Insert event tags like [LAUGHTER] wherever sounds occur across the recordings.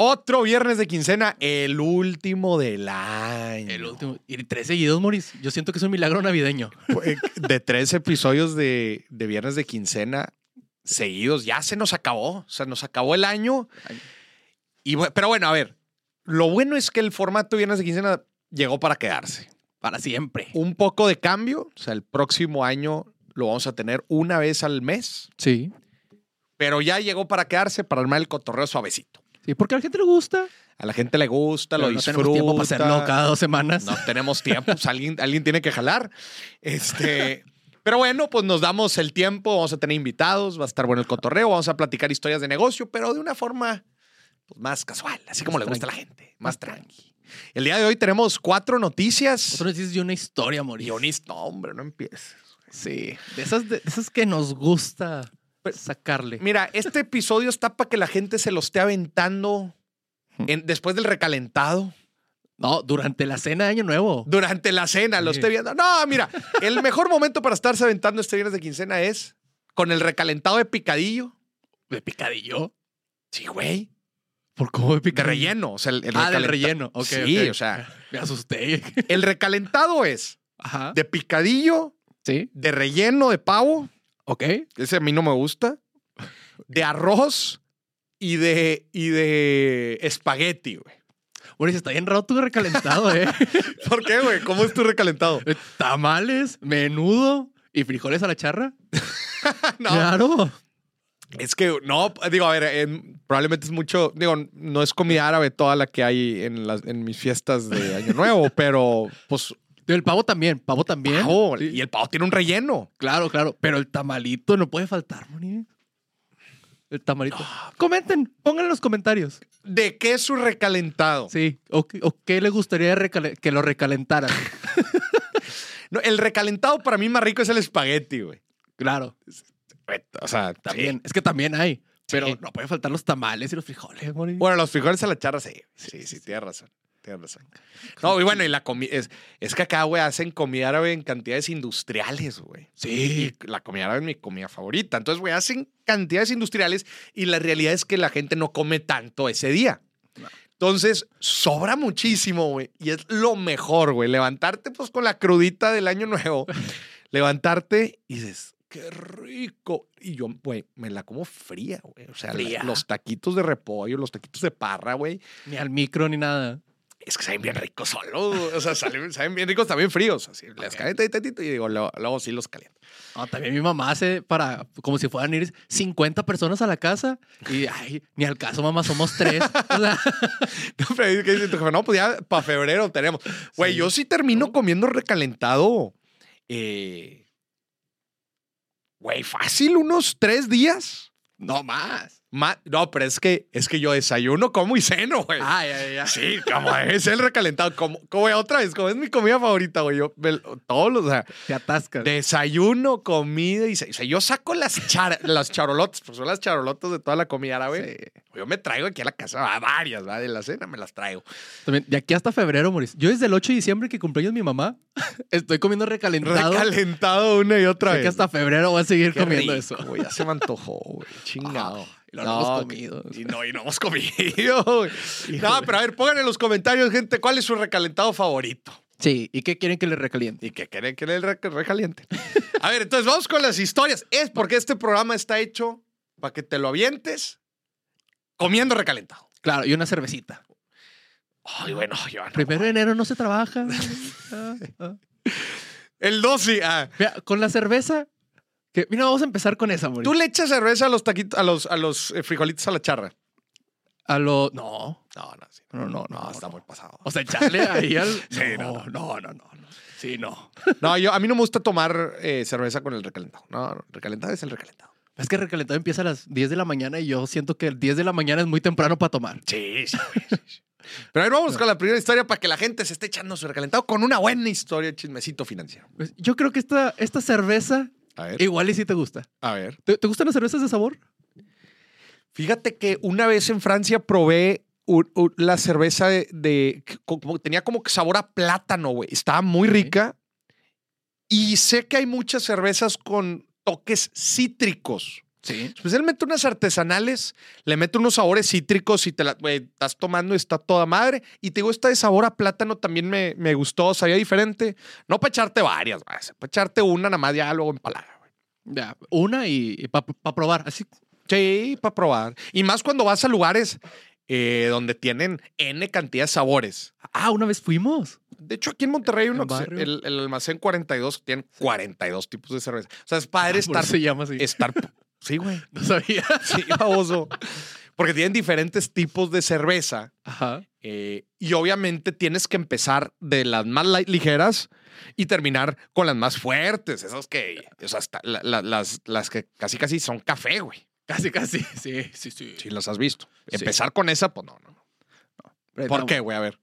Otro viernes de quincena, el último del año. El último. Y tres seguidos, Moris. Yo siento que es un milagro navideño. De tres episodios de, de viernes de quincena seguidos. Ya se nos acabó. O sea, nos acabó el año. Y, pero bueno, a ver. Lo bueno es que el formato viernes de quincena llegó para quedarse. Para siempre. Un poco de cambio. O sea, el próximo año lo vamos a tener una vez al mes. Sí. Pero ya llegó para quedarse, para armar el cotorreo suavecito. Sí, porque a la gente le gusta. A la gente le gusta, Pero lo no disfruta. tenemos tiempo para hacerlo cada dos semanas. No tenemos tiempo, pues alguien, alguien tiene que jalar. Este, pero bueno, pues nos damos el tiempo, vamos a tener invitados, va a estar bueno el cotorreo, vamos a platicar historias de negocio, pero de una forma pues, más casual, así como Más le gusta a la gente, más tranqui. El día de hoy tenemos cuatro noticias. Nosotros dices de una historia, Moris. Guionista, no, hombre, no empieces. Sí. De esas, de esas que nos gusta sacarle. Mira, este episodio está para que la gente se lo esté aventando en- después del recalentado. No, durante la cena de Año Nuevo. Durante la cena lo Sí. esté viendo. No, mira, el mejor momento para estarse aventando este viernes de quincena es con el recalentado de picadillo. ¿De picadillo? Sí, güey. ¿Por cómo de De picadillo? relleno. O sea, el, el ah, del relleno. Sí, o sea, [LAUGHS] Me asusté. el recalentado es Ajá. de picadillo, Sí. de relleno de pavo. Ok. Ese a mí no me gusta. De arroz y de, y de espagueti, güey. Moris, está bien raro tu recalentado, ¿eh? [LAUGHS] ¿Por qué, güey? ¿Cómo es tu recalentado? Tamales, menudo y frijoles a la charra. [LAUGHS] No, Claro. Es que no, digo, a ver, en- probablemente es mucho, digo, no es comida árabe toda la que hay en, las, en mis fiestas de Año Nuevo, [LAUGHS] pero pues El pavo también, pavo también. pavo, Sí. y el pavo tiene un relleno. Claro, claro. Pero el tamalito no puede faltar, Moni. El tamalito. Comenten, pongan en los comentarios. ¿De qué es su recalentado? Sí. ¿O, qué- o qué les gustaría que lo recalentaran? [LAUGHS] No, el recalentado para mí más rico es el espagueti, güey. claro. O sea, También. Es que también hay. Pero Sí. no pueden faltar los tamales y los frijoles, Moni. Bueno, los frijoles a la charra, sí. Sí, sí, tienes razón. Tienes razón. No, y bueno, y la comida, es, es que acá, güey, hacen comida árabe en cantidades industriales, güey. Sí. Y la comida árabe es mi comida favorita. Entonces, güey, hacen cantidades industriales y la realidad es que la gente no come tanto ese día. No. Entonces, sobra muchísimo, güey. Y es lo mejor, güey. Levantarte, pues, con la crudita del año nuevo. [LAUGHS] levantarte y dices, qué rico. Y yo, güey, me la como fría, güey. O sea, la- los taquitos de repollo, los taquitos de parra, güey. Ni al micro ni nada. Es que saben bien ricos solo. O sea, salen- [LAUGHS] saben bien ricos también fríos. Así, les Ok. caliento ahí tantito y digo, luego, luego sí los caliento. No, también mi mamá hace para, como si fueran ir 50 personas a la casa y, ay, ni al caso, mamá, somos tres. O sea, [LAUGHS] No, pero que dice tu jefe, no, pues ya para febrero tenemos. Güey, Sí. yo sí termino comiendo recalentado. eh, Güey, fácil, unos tres días. no más. Ma- no, pero es que, es que yo desayuno, como y ceno, güey. Ah, ya, ya. Sí, como es el recalentado. Como, como otra vez, como es mi comida favorita, güey. Yo, me- todos los, o sea, Te atascas. desayuno, comida y o sea, yo saco las, char- las charolotas, pues son las charolotas de toda la comida árabe. Yo me traigo aquí a la casa va, varias, ¿va? De la cena me las traigo. También, de aquí hasta febrero, Moris. Yo desde el 8 de diciembre que cumpleaños mi mamá, [LAUGHS] estoy comiendo recalentado. Recalentado una y otra vez. que hasta febrero voy a seguir Qué comiendo rico, eso. güey, ya se me antojó, güey. [LAUGHS] Chingado. Y lo no hemos comido. Y no, y no hemos comido. [LAUGHS] No, pero a ver, pongan en los comentarios, gente, cuál es su recalentado favorito. Sí, ¿y qué quieren que le recaliente? Y que quieren que le re- recaliente. [LAUGHS] A ver, entonces vamos con las historias. Es porque este programa está hecho para que te lo avientes comiendo recalentado. Claro, y una cervecita. Ay, bueno, yo no. Primero de enero no se trabaja. [LAUGHS] Ah, ah. El 12. Ah. Mira, con la cerveza. Que, mira, vamos a empezar con esa, Moris. Tú le echas cerveza a los taquitos, a los, a los eh, frijolitos a la charra. A lo. No, No, no, sí. no, no, No, no. está no. muy pasado. O sea, echarle ahí al. [LAUGHS] Sí, no, no, no, no. Sí, no. No, yo, a mí no me gusta tomar eh, cerveza con el recalentado. No, no, recalentado es el recalentado. Es que el recalentado empieza a las 10 de la mañana y yo siento que el 10 de la mañana es muy temprano para tomar. Sí, sí. Pero a ver, vamos con la primera historia para que la gente se esté echando su recalentado con una buena historia, chismecito financiero. Pues, yo creo que esta, esta cerveza A ver. igual y sí te gusta. A ver. ¿Te, te gustan las cervezas de sabor? Fíjate que una vez en Francia probé un- un- la cerveza de, de- que como- tenía como que sabor a plátano, güey. Estaba muy rica. Y sé que hay muchas cervezas con toques cítricos. Sí. Especialmente unas artesanales, le meto unos sabores cítricos y te la güey, estás tomando y está toda madre. Y te digo, esta de sabor a plátano también me, me gustó, sabía diferente. No para echarte varias, para echarte una nada más ya luego empalada. güey. Ya, una y, para probar. Así. Sí, para probar. Y más cuando vas a lugares eh, donde tienen N cantidad de sabores. Ah, una vez fuimos. De hecho, aquí en Monterrey hay uno ¿En que se- barrio? el, el almacén 42 tiene 42 tipos de cerveza. O sea, es padre Ah, estar, se llama así. estar. Sí, güey. [LAUGHS] No sabía. Sí, baboso. Porque tienen diferentes tipos de cerveza. Ajá. eh, y obviamente tienes que empezar de las más ligeras y terminar con las más fuertes. Esas que, o sea, hasta la- la- las, las que casi casi son café, güey. Casi, casi. [LAUGHS] Sí, sí, sí. Si las has visto. Sí. Empezar con esa, pues no, no. no. ¿Por no, qué, güey? A ver.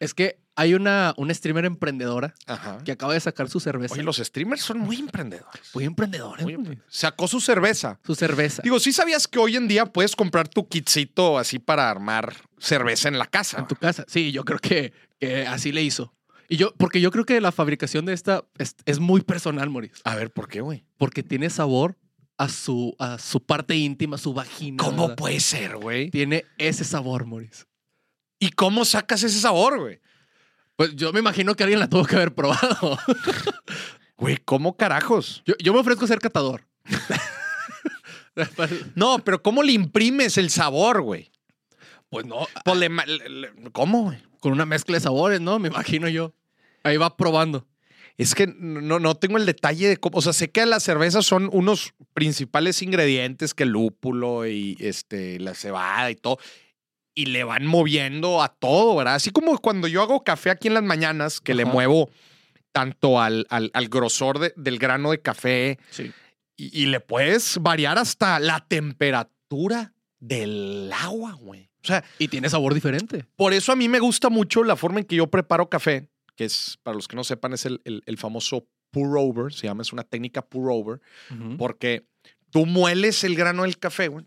Es que hay una, una streamer emprendedora Ajá. que acaba de sacar su cerveza. Oye, los streamers son muy emprendedores. Muy emprendedores. Muy emprendedores. Sacó su cerveza. Su cerveza. Digo, ¿sí sabías que hoy en día puedes comprar tu kitcito así para armar cerveza en la casa? en tu casa. Sí, yo creo que, que así le hizo. Y yo, porque yo creo que la fabricación de esta es, es muy personal, Maurice. A ver, ¿por qué, güey? Porque tiene sabor a su, a su parte íntima, su vagina. ¿Cómo ¿verdad? puede ser, güey? Tiene ese sabor, Maurice. ¿Y cómo sacas ese sabor, güey? Pues yo me imagino que alguien la tuvo que haber probado. [LAUGHS] Güey, ¿cómo carajos? Yo, yo me ofrezco a ser catador. [LAUGHS] No, pero ¿cómo le imprimes el sabor, güey? pues no, Pues le ma- le- le- ¿Cómo, güey? con una mezcla de sabores, ¿no? Me imagino yo. Ahí va probando. Es que no, no tengo el detalle de cómo. O sea, sé que las cervezas son unos principales ingredientes que el lúpulo y este, la cebada y todo. Y le van moviendo a todo, ¿verdad? Así como cuando yo hago café aquí en las mañanas, que le muevo tanto al, al- al grosor de- del grano de café Sí. y, y le puedes variar hasta la temperatura del agua, güey. O sea, Y tiene sabor diferente. por eso a mí me gusta mucho la forma en que yo preparo café, que es, para los que no sepan, es el, el- el famoso pour over, se llama, es una técnica pour over, porque tú mueles el grano del café, güey.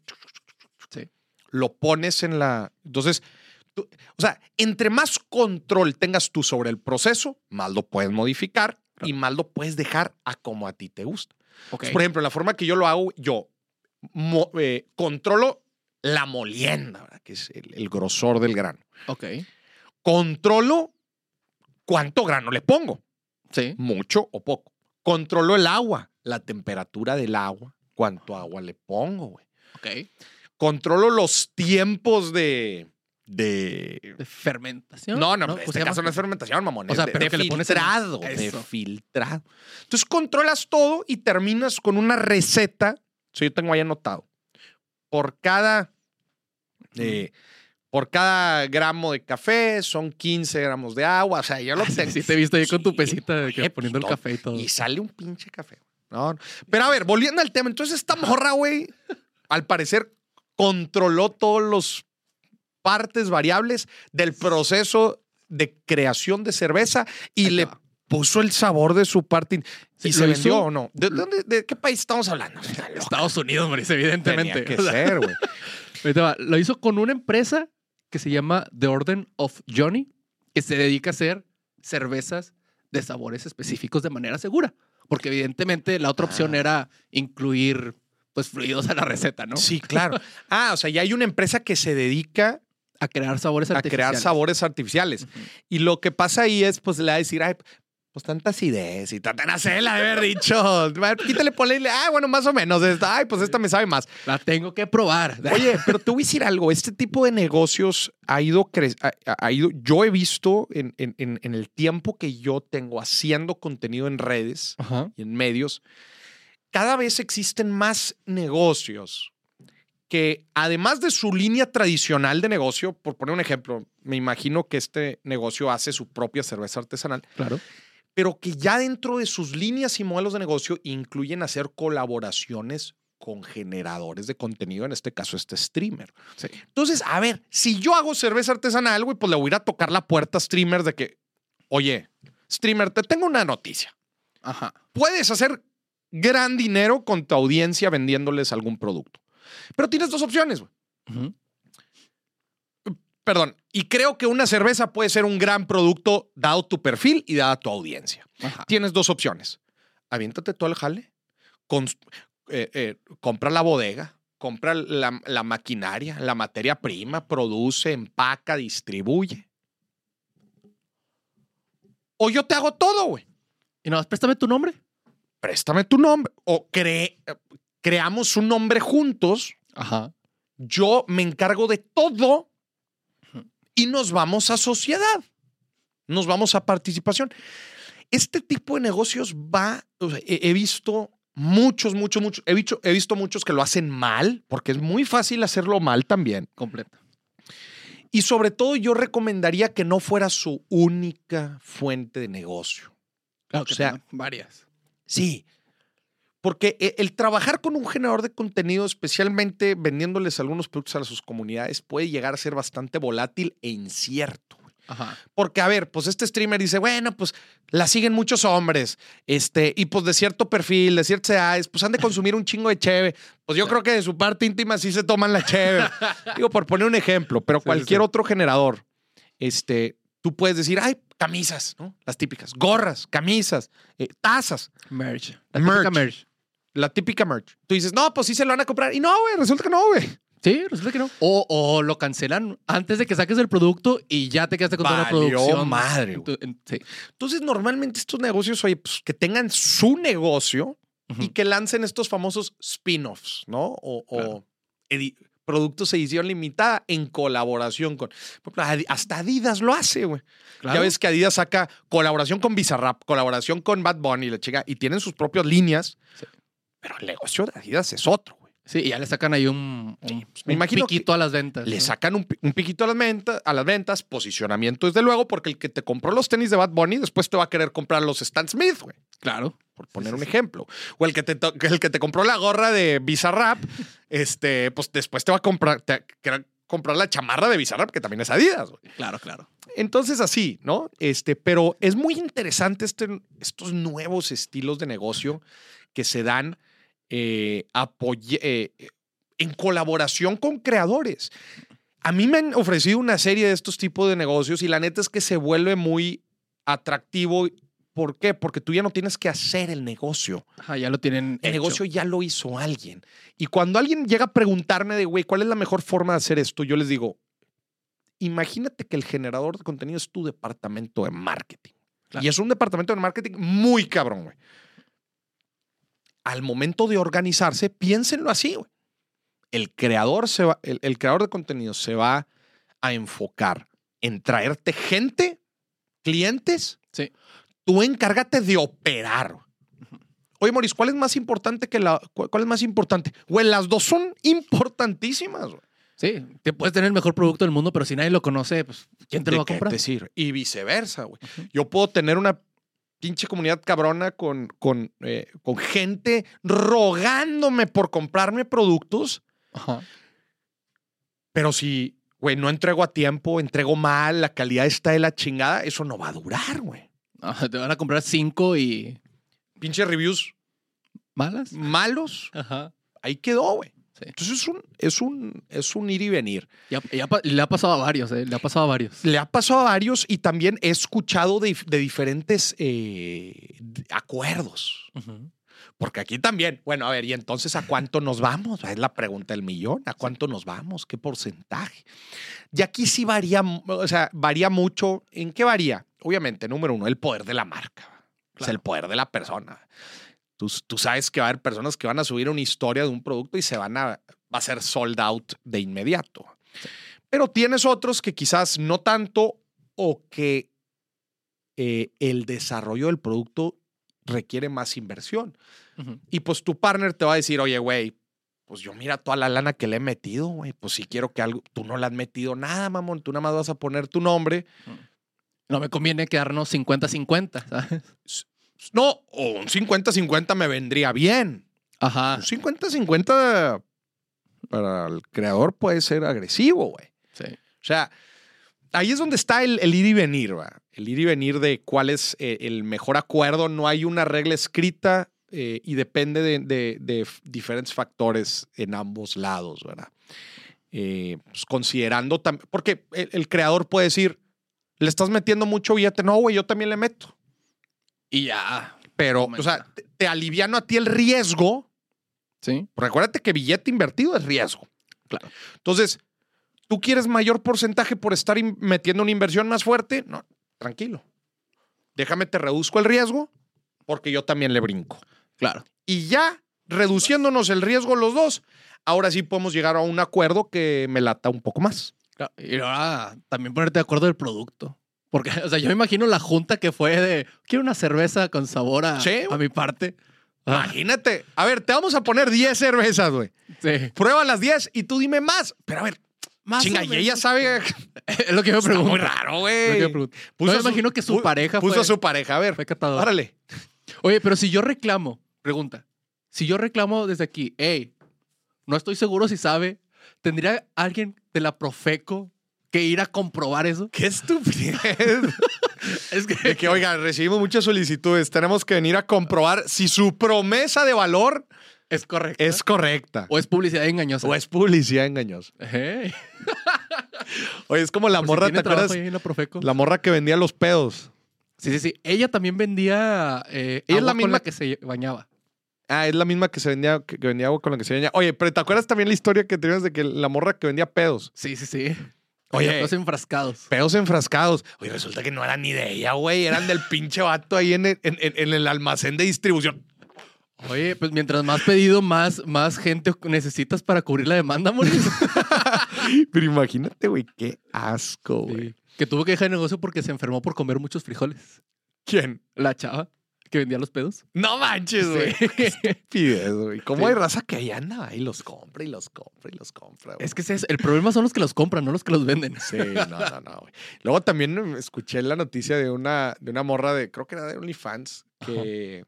Lo pones en la... Entonces, tú- o sea, entre más control tengas tú sobre el proceso, más lo puedes modificar y más lo puedes dejar a como a ti te gusta. Entonces, por ejemplo, la forma que yo lo hago, yo mo- eh, controlo la molienda, ¿verdad? que es el- el grosor del grano ok. controlo cuánto grano le pongo, Sí. mucho o poco. Controlo el agua, la temperatura del agua, cuánto agua le pongo, güey. Ok. Controlo los tiempos de... de... De fermentación. No, no, ¿Cómo este caso no es fermentación, mamón. O es sea, de, pero de que le pones. De Eso. filtrado. Entonces controlas todo y terminas con una receta. Sí, yo tengo ahí anotado. Por cada. eh, por cada gramo de café son 15 gramos de agua. O sea, yo lo [LAUGHS] sí, tengo. sí, te he visto ahí con tu pesita de que güey, poniendo el pues, café y todo. Y sale un pinche café. No, no. Pero a ver, volviendo al tema. Entonces, esta morra, güey, al parecer controló todos los partes variables del proceso de creación de cerveza y le puso el sabor de su parte. ¿Y se hizo- vendió o no? ¿De, dónde- de qué país estamos hablando? Estados Unidos, Maurice, evidentemente. Tenía que ser, güey. [LAUGHS] Lo hizo con una empresa que se llama The Orden of Johnny, que se dedica a hacer cervezas de sabores específicos de manera segura. Porque evidentemente la otra opción Ah. era incluir pues fluidos a la receta, ¿no? Sí, claro. [LAUGHS] Ah, o sea, ya hay una empresa que se dedica A crear sabores a artificiales. crear sabores artificiales. Ujú. Y lo que pasa ahí es, pues, le va a decir, ay, pues tanta acidez y tanta nacela de haber dicho. [LAUGHS] Quítale, ponle, ah, bueno, más o menos. esta, Ay, pues esta me sabe más. La tengo que probar. [LAUGHS] Oye, pero te voy a decir algo. Este tipo de negocios ha ido, cre- ha, ha ido yo he visto en, en- el tiempo que yo tengo haciendo contenido en redes Ajá. y en medios, cada vez existen más negocios que además de su línea tradicional de negocio, por poner un ejemplo, me imagino que este negocio hace su propia cerveza artesanal, Claro. pero que ya dentro de sus líneas y modelos de negocio incluyen hacer colaboraciones con generadores de contenido, en este caso este streamer. Sí. Entonces, a ver, si yo hago cerveza artesanal, güey, pues le voy a ir a tocar la puerta a streamers de que, oye, streamer, te tengo una noticia. Ajá. Puedes hacer gran dinero con tu audiencia vendiéndoles algún producto. Pero tienes dos opciones, güey. Perdón. Y creo que una cerveza puede ser un gran producto dado tu perfil y dada tu audiencia. Ajá. Tienes dos opciones. Aviéntate todo el jale. Eh, eh, compra la bodega, compra la, la maquinaria, la materia prima, produce, empaca, distribuye. O yo te hago todo, güey. Y nada más, préstame tu nombre. Préstame tu nombre. O cre- creamos un nombre juntos. Ajá. Yo me encargo de todo y nos vamos a sociedad. Nos vamos a participación. Este tipo de negocios va, o sea, he, he visto muchos, muchos, muchos, he visto, he visto muchos que lo hacen mal, porque es muy fácil hacerlo mal también. Completa. Y sobre todo yo recomendaría que no fuera su única fuente de negocio. Claro, O que sea, varias. Sí. Porque e- el trabajar con un generador de contenido, especialmente vendiéndoles algunos productos a sus comunidades, puede llegar a ser bastante volátil e incierto. Ajá. Porque, a ver, pues este streamer dice, bueno, pues la siguen muchos hombres, este, y pues de cierto perfil, de ciertas edades, pues han de consumir un chingo de cheve. Pues yo creo que de su parte íntima sí se toman la cheve. [LAUGHS] Digo, por poner un ejemplo, pero sí, cualquier sí. otro generador, este, tú puedes decir, ay, camisas, ¿no? Las típicas, gorras, camisas, eh, tazas. Merch. La Merch. típica merch. La típica merch. Tú dices, no, pues sí se lo van a comprar. Y no, güey, resulta que no, güey. Sí, resulta que no. O, o lo cancelan antes de que saques el producto y ya te quedaste con toda la Valió producción. madre, sí. Entonces, normalmente estos negocios, oye, pues que tengan su negocio y que lancen estos famosos spin-offs, ¿no? O, o Claro. edi- productos edición limitada en colaboración con. Hasta Adidas lo hace, güey. Claro. Ya ves que Adidas saca colaboración con Bizarrap, colaboración con Bad Bunny, la chica, y tienen sus propias líneas. Sí. Pero el negocio de Adidas es otro. Sí, y ya le sacan ahí un, un, pues, me un piquito a las ventas. Le ¿no? sacan un, un piquito a las, ventas, a las ventas, posicionamiento desde luego, porque el que te compró los tenis de Bad Bunny después te va a querer comprar los Stan Smith, güey. Claro. Por poner sí, un sí. ejemplo. O el que, te el que te compró la gorra de Bizarrap, [LAUGHS] este, pues después te va a comprar, te va a querer comprar la chamarra de Bizarrap, que también es Adidas, güey. Claro, claro. Entonces, así, ¿no? Este, pero es muy interesante este, estos nuevos estilos de negocio que se dan eh, apoye- eh, en colaboración con creadores. A mí me han ofrecido una serie de estos tipos de negocios y la neta es que se vuelve muy atractivo. ¿Por qué? Porque tú ya no tienes que hacer el negocio. Ajá, ya lo tienen. El hecho. negocio ya lo hizo alguien. Y cuando alguien llega a preguntarme de, güey, ¿cuál es la mejor forma de hacer esto? Yo les digo, imagínate que el generador de contenido es tu departamento de marketing. Claro. Y es un departamento de marketing muy cabrón, güey. Al momento de organizarse, piénsenlo así. El creador, se va, el, el creador de contenido se va a enfocar en traerte gente, clientes. Sí. Tú encárgate de operar. Oye, Maurice, ¿cuál es más importante que la. ¿Cuál es más importante? Güey, las dos son importantísimas, güey. Sí, te puedes tener el mejor producto del mundo, pero si nadie lo conoce, pues, ¿quién te ¿De lo va a comprar? sirve? Y viceversa, güey. Yo puedo tener una pinche comunidad cabrona con, con, eh, con gente rogándome por comprarme productos, Ajá. pero si, güey, no entrego a tiempo, entrego mal, la calidad está de la chingada, eso no va a durar, güey. Ajá, Te van a comprar cinco y. Pinche reviews ¿Malas? malos, Ajá. ahí quedó, güey. Sí. Entonces es un, es un, es un ir y venir. Ya, ya pa- le ha pasado a varios, ¿eh? Le ha pasado a varios. Le ha pasado a varios y también he escuchado de, de diferentes eh, acuerdos. Porque aquí también, bueno, a ver, ¿y entonces a cuánto nos vamos? Es la pregunta del millón. ¿A cuánto nos vamos? ¿Qué porcentaje? Y aquí sí varía, o sea, varía mucho. ¿En qué varía? Obviamente, número uno, el poder de la marca. Claro. el poder de la persona. Tú, tú sabes que va a haber personas que van a subir una historia de un producto y se van a, va a ser sold out de inmediato. Pero tienes otros que quizás no tanto o que eh, el desarrollo del producto requiere más inversión. Y pues tu partner te va a decir, oye, güey, pues yo mira toda la lana que le he metido, güey. Pues si quiero que algo, tú no le has metido nada, mamón. Tú nada más vas a poner tu nombre. No me conviene quedarnos 50-50, ¿sabes? No, o un 50-50 me vendría bien. Ajá. Un 50-50 para el creador puede ser agresivo, güey. Sí. O sea, ahí es donde está el, el ir y venir, ¿va? El ir y venir de cuál es eh, el mejor acuerdo. No hay una regla escrita eh, y depende de, de- de f- diferentes factores en ambos lados, ¿verdad? Eh, pues, considerando también, porque el, el creador puede decir, le estás metiendo mucho billete. No, güey, yo también le meto. Y ya. Pero, o sea, te, te aliviano a ti el riesgo Sí. Recuérdate que billete invertido es riesgo. Claro. Entonces, ¿tú quieres mayor porcentaje por estar metiendo una inversión más fuerte? No, tranquilo. Déjame te reduzco el riesgo porque yo también le brinco. Claro. Y ya, reduciéndonos el riesgo los dos, ahora sí podemos llegar a un acuerdo que me lata un poco más. Claro, Y ahora también ponerte de acuerdo del producto. Porque, [LAUGHS] o sea, yo me imagino la junta que fue de, quiero una cerveza con sabor a, Sí. a mi parte. Ah, Imagínate. A ver, te vamos a poner 10 cervezas, güey. sí. Prueba las 10 y tú dime más. Pero a ver, Más chinga, y ella sabe. [LAUGHS] Es lo que yo me pregunto. muy raro, güey. Puso No, me su- imagino que su pu- pareja Puso fue, a su pareja. A ver, fue catador. órale. Oye, pero si yo reclamo, pregunta, si yo reclamo desde aquí, hey, no estoy seguro si sabe, ¿tendría alguien de la Profeco que ir a comprobar eso? Qué estupidez. [LAUGHS] Es que, De que, oigan, recibimos muchas solicitudes. Tenemos que venir a comprobar si su promesa de valor es correcto. es correcta. o es publicidad engañosa. O es publicidad engañosa. Hey, [LAUGHS] Oye, es como la por si morra, ¿te acuerdas? en la Profeco. La morra que vendía los pedos. Sí, sí, sí. Ella también vendía eh, Ella es la con misma- la que se bañaba. Ah, es la misma que se vendía, que, vendía agua con la que se vendía. Oye, pero ¿te acuerdas también la historia que tenías de que la morra que vendía pedos? Sí, sí, sí. Oye. Los enfrascados. Pedos enfrascados. Oye, resulta que no eran ni de ella, güey. Eran del pinche vato ahí en el, en- en- en el almacén de distribución. Oye, pues mientras más pedido, más, más gente necesitas para cubrir la demanda, Mauricio. [LAUGHS] Pero imagínate, güey, qué asco, güey. Sí. Que tuvo que dejar el negocio porque se enfermó por comer muchos frijoles. ¿Quién? La chava que vendía los pedos. No manches, güey. Güey. ¿Cómo hay raza que ahí anda y los compra y los compra y los compra? güey? Es que ese es- el problema son los que los compran, no los que los venden. Sí, no, no, no, güey. Luego también escuché la noticia de una, de una morra de, creo que era de OnlyFans, que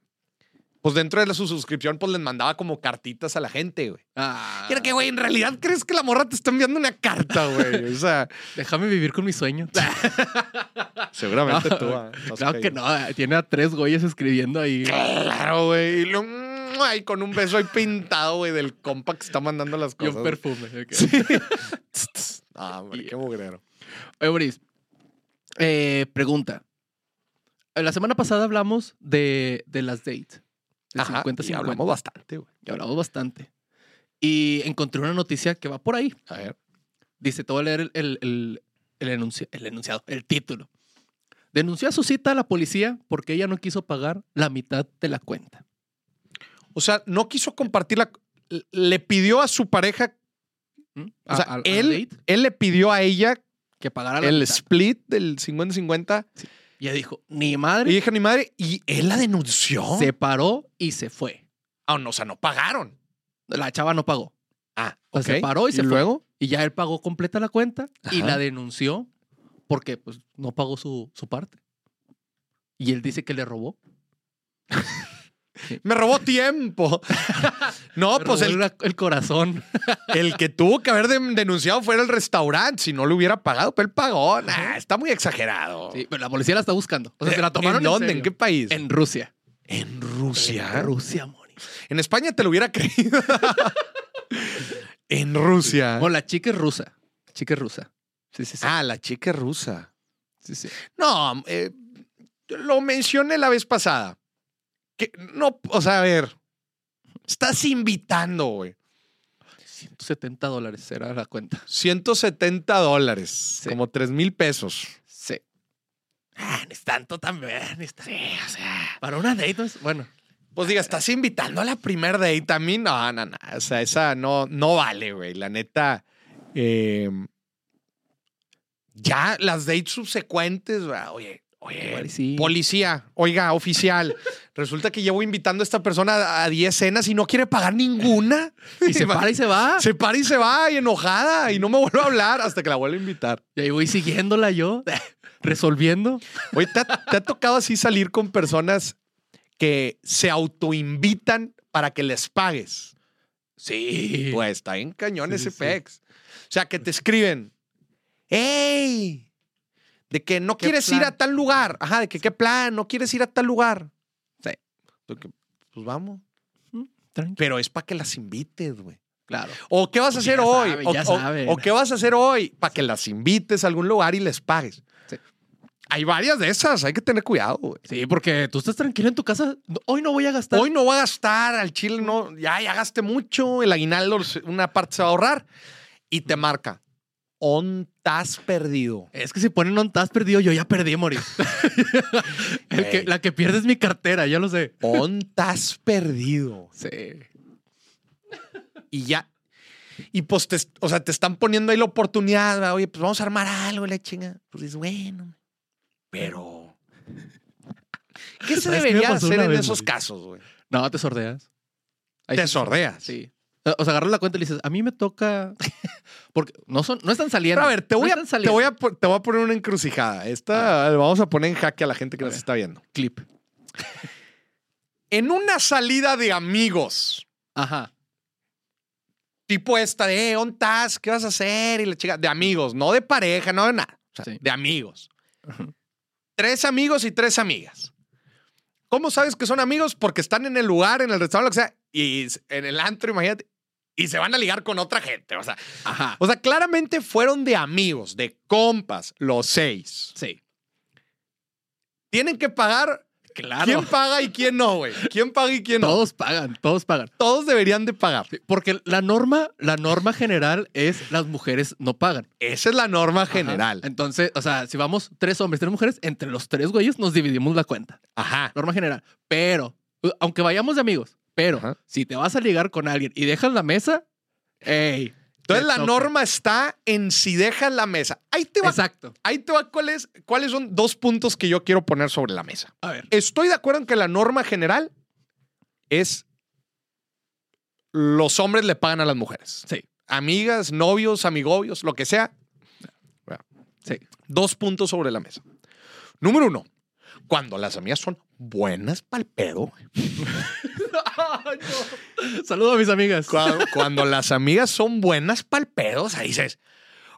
pues dentro de la- su suscripción pues les mandaba como cartitas a la gente, güey. Ah, Y era que, güey, en realidad crees que la morra te está enviando una carta, güey. O sea, [LAUGHS] déjame vivir con mis sueños. [LAUGHS] seguramente No, tú. ah, claro que no, tiene a tres güeyes escribiendo ahí. Claro, güey. Y lo, ay, con un beso ahí pintado, güey, del compa que está mandando las Y cosas. un perfume. Sí. [LAUGHS] Ah, hombre, qué mugrero. Oye, Boris, eh, pregunta. La semana pasada hablamos de, de las dates. De Ajá, 50 y 50. hablamos bastante, güey. Y hablamos bastante. Y encontré una noticia que va por ahí. A ver. Dice, te voy a leer el, el, el, el enunci- el enunciado, el título. Denunció a su cita a la policía porque ella no quiso pagar la mitad de la cuenta. O sea, no quiso compartir la... Le pidió a su pareja, ¿Mm? o A- sea, a- él, él le pidió a ella que pagara la el mitad. split del 50-50 Y ella dijo, ni y madre, dije ni madre y él la denunció. se paró y se fue. Ah, no, o sea, no pagaron. La chava no pagó. Ah, O sea, ok. se paró y se fue. luego? Y ya él pagó completa la cuenta y la denunció porque pues no pagó su, su parte. Y él dice que le robó. [LAUGHS] Me robó tiempo. [LAUGHS] no, pues robó el, corazón. [LAUGHS] el que tuvo que haber de- denunciado fuera el restaurante. Si no le hubiera pagado, pero él pagó. Nah, está muy exagerado. Sí, pero la policía la está buscando. O sea, se la tomaron ¿En dónde? ¿En qué país? En Rusia. En Rusia. En Rusia, Moni. En España te lo hubiera creído. [LAUGHS] en Rusia. Bueno, la chica es rusa. Chica es rusa. Sí, sí, sí. Ah, la chica es rusa. sí, sí. No, eh, lo mencioné la vez pasada. Que no, o sea, a ver, estás invitando, güey. 170 dólares era la cuenta. 170 dólares, como 3 mil pesos. Sí. Ah, no es tanto también. es tanto. o sea, para una date, no es- bueno. Pues diga, estás invitando a la primer date a mí. No, no, no. O sea, esa no, no vale, güey. La neta. eh, ya las dates subsecuentes, güey, oye, oye, sí. policía, oiga, oficial. [LAUGHS] Resulta que llevo invitando a esta persona a 10 cenas y no quiere pagar ninguna. Y se para y se va. Se para y se va y enojada y no me vuelve a hablar hasta que la vuelve a invitar. Y ahí voy siguiéndola yo, [LAUGHS] resolviendo. Oye, ¿te ha, te ha tocado así salir con personas que se autoinvitan para que les pagues? Sí. Pues está en cañón Sí, ese sí. pex. O sea, que te escriben, ¡Ey! De que no ¿Qué quieres ir a tal lugar. Ajá, de que qué plan, no quieres ir a tal lugar. Sí. De que, Pues vamos. Tranqui. Pero es para que las invites, güey. Claro. ¿O qué vas a Pues hacer hoy? o, qué vas a hacer hoy? Para que las invites a algún lugar y les pagues. Sí. Hay varias de esas, hay que tener cuidado, güey. Sí, porque tú estás tranquilo en tu casa. Hoy no voy a gastar. Hoy no voy a gastar, al chile no, ya, ya gasté mucho, el aguinaldo, una parte se va a ahorrar y te marca. ¿Ontas perdido? Es que si ponen on task perdido, yo ya perdí, Moris. [LAUGHS] La que pierde es mi cartera, ya lo sé. ¿Ontas perdido? Sí. Y ya. Y pues, te, o sea, te están poniendo ahí la oportunidad, ¿verdad? oye, pues vamos a armar algo, la chinga. Pues dices, bueno, pero. ¿Qué se ¿Sabes qué me debería hacer en vez, esos casos, güey? No, te sordeas. Ahí Te sí- sordeas. Sí. O sea, agarras la cuenta y le dices, a mí me toca. [LAUGHS] Porque no son, no están saliendo. Pero a ver, te No voy a, te, voy a, te voy a poner una encrucijada. Esta vamos a poner en jaque a la gente que A nos ver. está viendo. clip. En una salida de amigos, Ajá. tipo esta de, eh. ¿Qué vas a hacer? Y la chica, de amigos, no de pareja, no de nada. O sea, Sí. de amigos. Tres amigos y tres amigas. ¿Cómo sabes que son amigos? Porque están en el lugar, en el restaurante, lo que sea, y en el antro, imagínate, y se van a ligar con otra gente. O sea, Ajá. o sea, claramente fueron de amigos, de compas, los seis. Sí. Tienen que pagar. Claro. ¿Quién paga y quién no, güey? ¿Quién paga y quién no? Todos pagan, todos pagan. Todos deberían de pagar. Sí, Porque la norma, la norma general es las mujeres no pagan. Esa es la norma Ajá. general. Entonces, o sea, si vamos tres hombres, tres mujeres, entre los tres güeyes nos dividimos la cuenta. Ajá. Norma general. Pero, aunque vayamos de amigos, pero Ajá. si te vas a ligar con alguien y dejas la mesa, ey. Entonces la toca. norma está en si dejas la mesa. Ahí te va. Exacto. Ahí te va cuáles, cuáles son dos puntos que yo quiero poner sobre la mesa. A ver. Estoy de acuerdo en que la norma general es los hombres le pagan a las mujeres. Sí, Amigas, novios, amigobios, lo que sea. sí. Dos puntos sobre la mesa. Número uno, cuando las amigas son buenas pa'l pedo. [LAUGHS] No. [LAUGHS] Saludo a mis amigas. Cuando, cuando las amigas son buenas pa'l pedo, o sea, dices,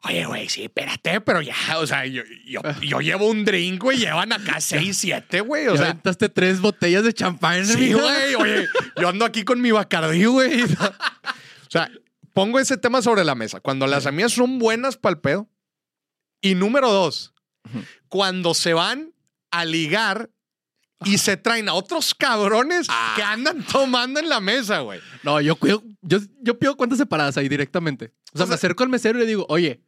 oye, güey, sí, espérate, pero ya, o sea, yo, yo, yo llevo un drink, güey, llevan acá seis, siete, güey, o Ya sea, aventaste tres botellas de champán. sí, güey, oye, yo ando aquí con mi bacardí, güey. [LAUGHS] O sea, pongo ese tema sobre la mesa. Cuando las amigas son buenas pa'l pedo. Y número dos, cuando se van a ligar y se traen a otros cabrones Ah. que andan tomando en la mesa, güey. No, yo, cuido- yo, yo pido cuentas separadas ahí directamente. O sea, O me acerco al mesero y le digo, oye,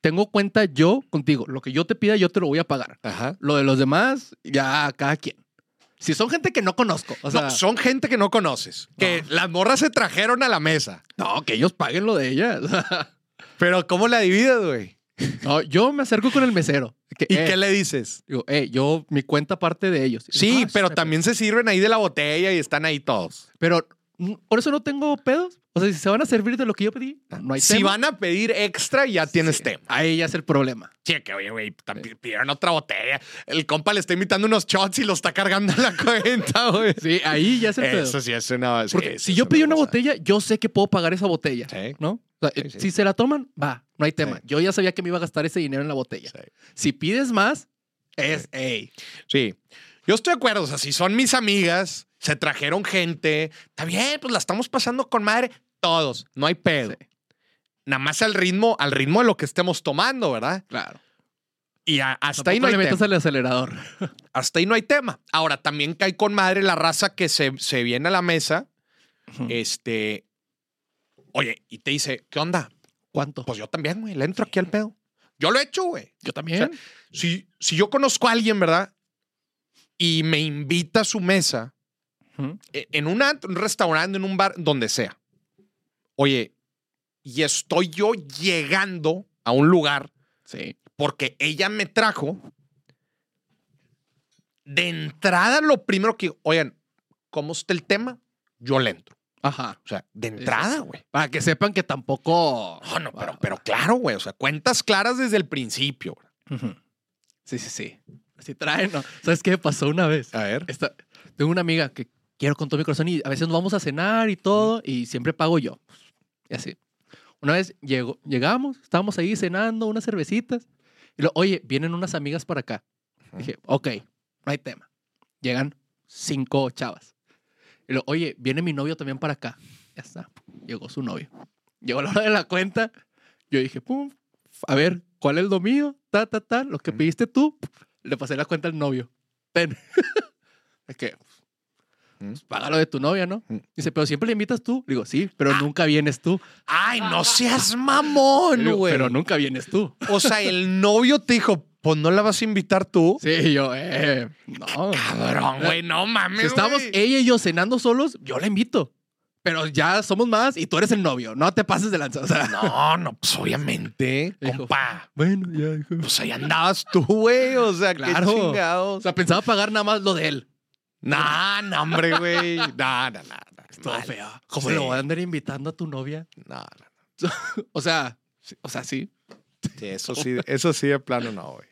tengo cuenta yo contigo. Lo que yo te pida, yo te lo voy a pagar. Ajá. Lo de los demás, ya cada quien. Si son gente que no conozco, o sea, no, son gente que no conoces. Que las morras se trajeron a la mesa. no, que ellos paguen lo de ellas. [LAUGHS] Pero ¿cómo la divides, güey? no, yo me acerco con el mesero. Que, ¿Y eh, qué le dices? Digo, eh, yo, mi cuenta parte de ellos. Y Sí, "Ah, pero también se sirven ahí de la botella y están ahí todos. pedo". Pero mm, por eso no tengo pedos. O sea, si se van a servir de lo que yo pedí, no hay si tema. van a pedir extra, ya tienes Sí, tema. Ahí ya es el problema. Sí, que oye, güey, pidieron otra botella. El compa le está invitando unos shots y lo está cargando en la [LAUGHS] cuenta, güey. Sí, ahí ya es el pedo. Eso sí es una. sí, Porque eso si yo pedí una cosa. botella, yo sé que puedo pagar esa botella, Sí. ¿no? O sea, Sí, sí. Si se la toman, va, no hay tema. Sí. Yo ya sabía que me iba a gastar ese dinero en la botella. Sí. Si pides más, es, ey, Sí. Yo estoy de acuerdo. O sea, si son mis amigas, se trajeron gente, está bien, pues la estamos pasando con madre todos. No hay pedo. Sí. Nada más al ritmo, al ritmo de lo que estemos tomando, ¿verdad? claro. Y a- hasta ahí no le hay metas tema. al acelerador. [LAUGHS] Hasta ahí no hay tema. Ahora, también cae con madre la raza que se, se viene a la mesa. Este. Oye, y te dice, ¿qué onda? ¿Cuánto? Pues yo también, güey, le entro aquí al pedo. Yo lo he hecho, güey. yo también. Si, si yo conozco a alguien, ¿verdad? Y me invita a su mesa, e- en una- un restaurante, en un bar, donde sea. Oye, y estoy yo llegando a un lugar Sí. porque ella me trajo. De entrada, lo primero que, oigan, ¿cómo está el tema? Yo le entro. Ajá. O sea, de Sí, sí, entrada, güey. Para que sepan que tampoco. No, no, pero, Ah, pero claro, güey. O sea, cuentas claras desde el principio. Sí, sí, sí. Si traen, ¿no? ¿Sabes qué pasó una vez? A ver. Esta- tengo una amiga que quiero con todo mi corazón y a veces nos vamos a cenar y todo y siempre pago yo. Y así. Una vez llegó, llegamos, estábamos ahí cenando unas cervecitas y lo, oye, vienen unas amigas para acá. Dije, ok, no hay tema. Llegan cinco chavas. Y lo, oye, viene mi novio también para acá. Ya está. Llegó su novio. Llegó la hora de la cuenta. Yo dije, pum, a ver, ¿cuál es lo mío? Ta, ta, ta, lo que Ujú. pediste tú. le pasé la cuenta al novio. Ten. [LAUGHS] es que. Pues, págalo de tu novia, ¿no? Mm. Dice, pero siempre le invitas tú. Digo, sí, pero Ah. nunca vienes tú. Ay, no seas mamón, güey. pero nunca vienes tú. O sea, el novio te dijo, pues no la vas a invitar tú. Sí, yo, eh, no. Cabrón, güey, no mames. Si estamos ella y yo cenando solos, yo la invito. Pero ya somos más y tú eres el novio. No te pases de lanza. O sea, No, no, pues obviamente, Dijo, compa. bueno, ya, hijo. Pues ahí andabas tú, güey. O sea, Claro. qué O chingados. sea, pensaba pagar nada más lo de él. No, no, hombre, güey. No, no, no. no. Todo Mal. feo. ¿Cómo Sí. lo voy a andar invitando a tu novia? No, no. [LAUGHS] O sea, sí- o sea, sí. Sí, eso sí, eso sí de plano no, güey.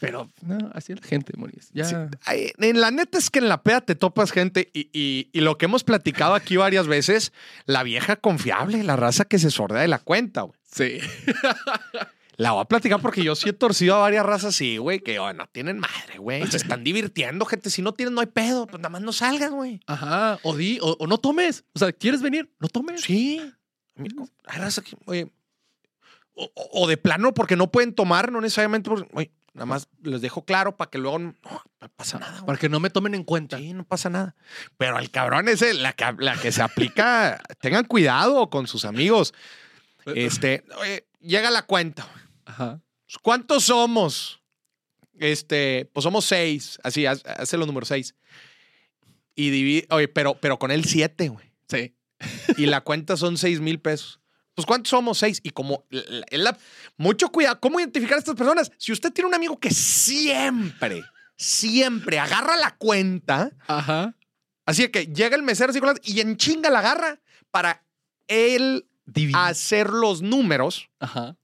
Pero no, así es la gente, Moris. Ya. Sí, ay, la neta es que en la peda te topas gente y, y- y lo que hemos platicado aquí varias veces, la vieja confiable, la raza que se sordea de la cuenta, güey. Sí. [LAUGHS] La voy a platicar porque yo sí he torcido a varias razas así, güey, que oh, no tienen madre, güey. Se [LAUGHS] están divirtiendo, gente. Si no tienes, no hay pedo. Pues nada más no salgas, güey. Ajá. O di, o, o no tomes. O sea, ¿quieres venir? No tomes. Sí. Hay raza que, oye, o, de plano porque no pueden tomar, no necesariamente porque, oye, nada más les dejo claro para que luego no, no pasa nada, güey. Para que no me tomen en cuenta. Sí, no pasa nada. Pero al cabrón ese, la que, la que se aplica, [LAUGHS] tengan cuidado con sus amigos. Este, oye, llega la cuenta. Ajá. ¿Cuántos somos? Este, pues somos seis. Así, haz- hace los números seis. Y divide, oye, pero, pero con él siete, güey. Sí. Y la cuenta son seis mil pesos. Pues ¿cuántos somos? Seis. Y como, la- la- mucho cuidado, ¿cómo identificar a estas personas? Si usted tiene un amigo que siempre, siempre agarra la cuenta, Ajá. así que llega el mesero así con las- y en chinga la agarra para él Divino. hacer los números. Ajá.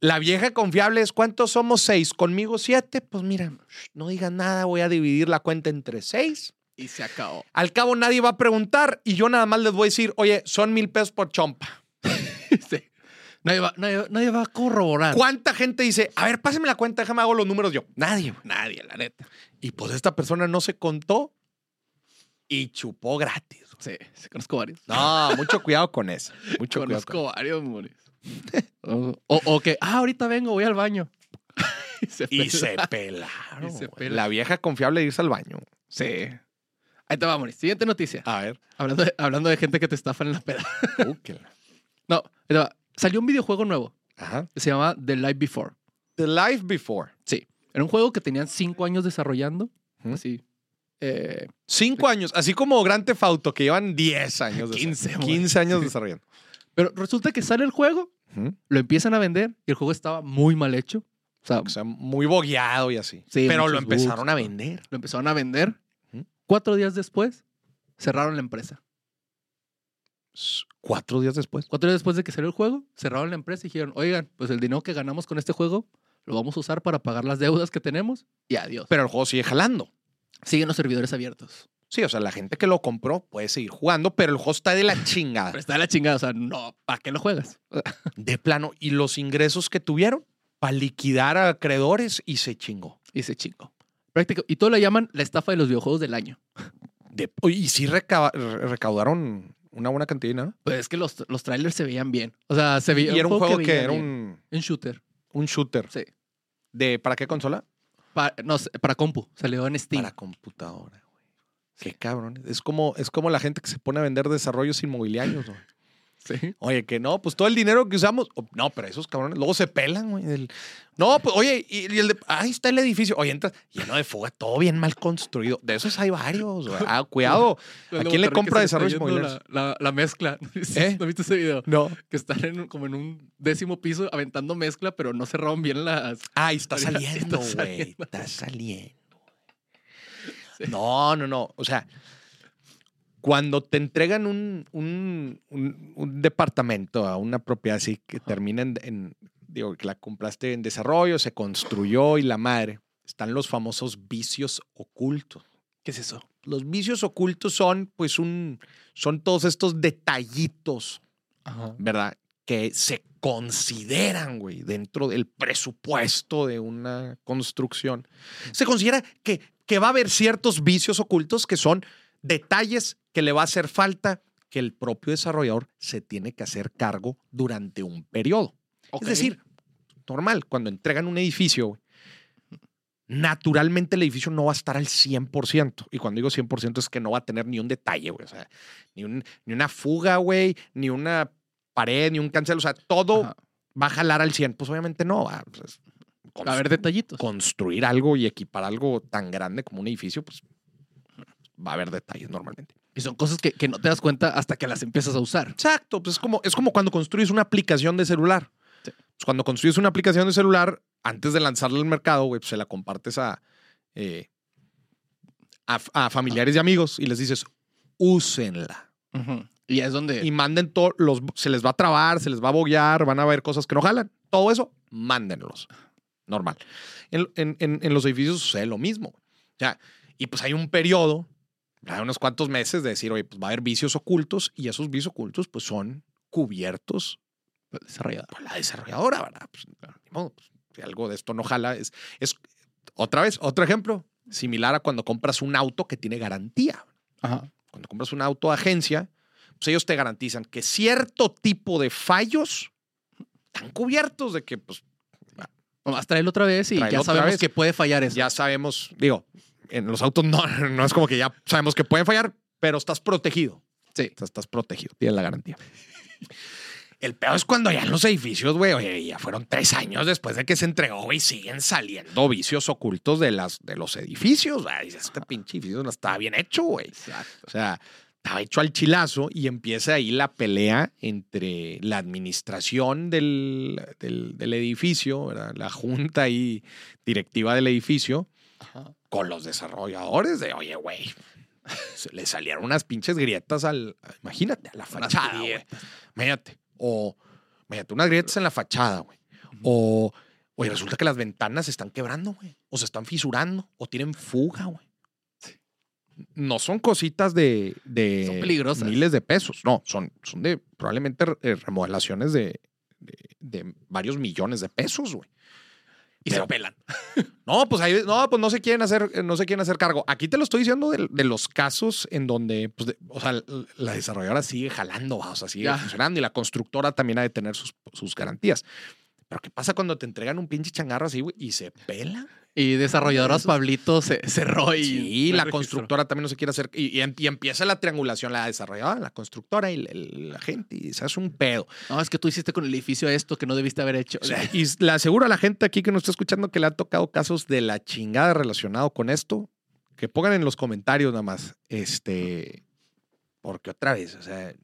La vieja confiable es ¿cuántos somos? Seis. Conmigo siete. Pues mira, no digas nada, voy a dividir la cuenta entre seis. Y se acabó. Al cabo nadie va a preguntar y yo nada más les voy a decir, oye, son mil pesos por chompa. [LAUGHS] sí. Nadie va, nadie, nadie va a corroborar. ¿Cuánta gente dice, a ver, pásame la cuenta, déjame hago los números yo? Nadie. Nadie, la neta. Y pues esta persona no se contó y chupó gratis. Sí, sí, conozco varios. No, mucho cuidado con eso. Mucho [LAUGHS] cuidado Conozco con varios, Moris. O, o que, ah, ahorita vengo, voy al baño. [LAUGHS] y se Y pela. se [LAUGHS] pelaron. Y se. La vieja confiable de irse al baño. Sí. Ahí te va, Moris. Siguiente noticia. A ver. Hablando, de, hablando de gente que te estafan en la peda. Uh, [LAUGHS] No. Salió un videojuego nuevo Ajá. que se llama The Life Before. The Life Before. Sí. Era un juego que tenían cinco años desarrollando. Ujú. Así. Eh, Cinco años, así como Grand Theft Auto, que llevan 10 años. de- 15, güey. 15 años Sí. desarrollando. pero resulta que sale el juego, Lo empiezan a vender y el juego estaba muy mal hecho. O sea, O sea, muy bogueado y así. Sí, Pero lo empezaron bugs, a vender. lo empezaron a vender. Cuatro días después, cerraron la empresa. Cuatro días después. Cuatro días después de que salió el juego, cerraron la empresa y dijeron, oigan, pues el dinero que ganamos con este juego lo vamos a usar para pagar las deudas que tenemos y adiós. Pero el juego sigue jalando. Siguen los servidores abiertos. Sí, o sea, la gente que lo compró puede seguir jugando, pero el juego está de la [LAUGHS] chingada. Pero está de la chingada, o sea, no, ¿para qué lo juegas? [LAUGHS] De plano. Y los ingresos que tuvieron para liquidar a acreedores y se chingó. Y se chingo. Práctico. Y todo lo llaman la estafa de los videojuegos del año. De- y sí recaudaron una buena cantidad, ¿no? Pues es que los, los trailers se veían bien. O sea, se veía Y era un juego que era un, Un shooter. un shooter. Sí. ¿De para qué consola? Pa- no, para compu. Salió en Steam. Para computadora. Qué cabrón. Es como, es como la gente que se pone a vender desarrollos inmobiliarios, güey. [LAUGHS] Sí. Oye, que no, pues todo el dinero que usamos. oh, No, pero esos cabrones luego se pelan, güey. El- no, pues, oye, y, y el de. Ahí está el edificio. Oye, entras lleno de fuga, todo bien mal construido. De esos hay varios, güey. Ah, [LAUGHS] cuidado. ¿A quién le compra desarrollos desarrollo inmobiliarios? La, la, la mezcla. [LAUGHS] ¿Eh? ¿No viste ese video? No. Que están en- como en un décimo piso aventando mezcla, pero no cerraron bien las. Ah, está saliendo, güey. saliendo. Está saliendo. Sí. No, no, no. O sea, cuando te entregan un, un, un- un departamento a una propiedad así que termina en, en- digo, que la compraste en desarrollo, se construyó y la madre, están los famosos vicios ocultos. ¿Qué es eso? Los vicios ocultos son, pues, un, son todos estos detallitos Ajá. ¿verdad? Que se consideran, güey, dentro del presupuesto de una construcción. Se considera que, que va a haber ciertos vicios ocultos que son detalles que le va a hacer falta que el propio desarrollador se tiene que hacer cargo durante un periodo. Es decir, normal, cuando entregan un edificio, naturalmente el edificio no va a estar al 100%. Y cuando digo 100% es que no va a tener ni un detalle, güey. O sea, ni, un- ni una fuga, güey, ni una pared, ni un cancel. O sea, todo Ajá. va a jalar al 100. Pues obviamente no. Va, pues, a haber detallitos. construir algo y equipar algo tan grande como un edificio, pues va a haber detalles normalmente. Y son cosas que, que no te das cuenta hasta que las empiezas a usar. Exacto, pues es como, es como cuando construyes una aplicación de celular. Sí. Pues cuando construyes una aplicación de celular, antes de lanzarla al mercado, güey, pues se la compartes a, eh, a, a familiares y amigos y les dices, úsenla. Y es donde. Y manden todo, los, se les va a trabar, se les va a boguear, van a ver cosas que no jalan. Todo eso, mándenlos. Normal. En, en- en- los edificios sucede lo mismo. Sea, y pues hay un periodo, hay unos cuantos meses de decir, oye, pues va a haber vicios ocultos y esos vicios ocultos pues son cubiertos por la desarrolladora, ¿verdad? Pues, pues, si algo de esto no jala, es, es otra vez, otro ejemplo, similar a cuando compras un auto que tiene garantía. Ajá. Cuando compras un auto de agencia, pues ellos te garantizan que cierto tipo de fallos están cubiertos de que, pues, Nomás tráelo otra vez y ya sabemos vez. que puede fallar eso. ya sabemos, digo, en los autos no, [LAUGHS] no es como que ya sabemos que pueden fallar, pero estás protegido. Sí. O sea, estás protegido, tienes la garantía. El peor es cuando ya en los edificios, güey, oye, ya fueron tres años después de que se entregó, güey, siguen saliendo vicios ocultos de, las, de los edificios. Este pinche edificio no estaba bien hecho, güey. O sea, estaba hecho al chilazo y empieza ahí la pelea entre la administración del, del, del edificio, ¿verdad? la junta y directiva del edificio, Ajá. con los desarrolladores de, oye, güey, le salieron unas pinches grietas al, imagínate, a la fachada, güey. Imagínate. O, imagínate, unas grietas en la fachada, güey. O, oye, resulta que las ventanas se están quebrando, güey. O se están fisurando. O tienen fuga, güey. No son cositas de, de Son peligrosas. miles de pesos. No, son, son de probablemente eh, remodelaciones de, de- de varios millones de pesos, güey. Y Pero- se pelan. [LAUGHS] No, pues ahí, no, pues no se quieren hacer, eh, no se quieren hacer cargo. Aquí te lo estoy diciendo de, de los casos en donde, pues, de- o sea, la desarrolladora sigue jalando, o sea, sigue Ya. funcionando y la constructora también ha de tener sus, sus garantías. Pero ¿qué pasa cuando te entregan un pinche changarro así, güey, y se pela? Y desarrolladoras Pablito se cerró y. Sí, la registró. constructora también no se quiere hacer. Y, y em- y empieza la triangulación, la desarrolladora, la constructora y la gente, y se hace un pedo. No, es que tú hiciste con el edificio esto que no debiste haber hecho. Y le aseguro a la gente aquí que nos está escuchando que le han tocado casos de la chingada relacionado con esto, que pongan en los comentarios nada más. Este, porque otra vez, o sea,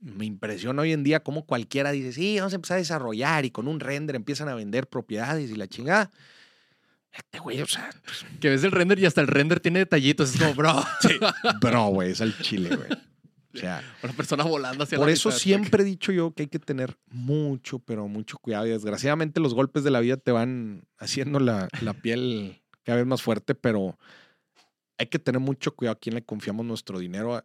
me impresiona hoy en día cómo cualquiera dice, sí, vamos a empezar a desarrollar y con un render empiezan a vender propiedades y la chingada. Este güey, o sea, pues, Que ves el render y hasta el render tiene detallitos. Es como, bro, [LAUGHS] bro, güey, es el chile, güey. O sea, [LAUGHS] una persona volando hacia Por la eso siempre he dicho yo que hay que tener mucho, pero mucho cuidado. Y desgraciadamente los golpes de la vida te van haciendo la, la piel cada vez más fuerte, pero hay que tener mucho cuidado a quién le confiamos nuestro dinero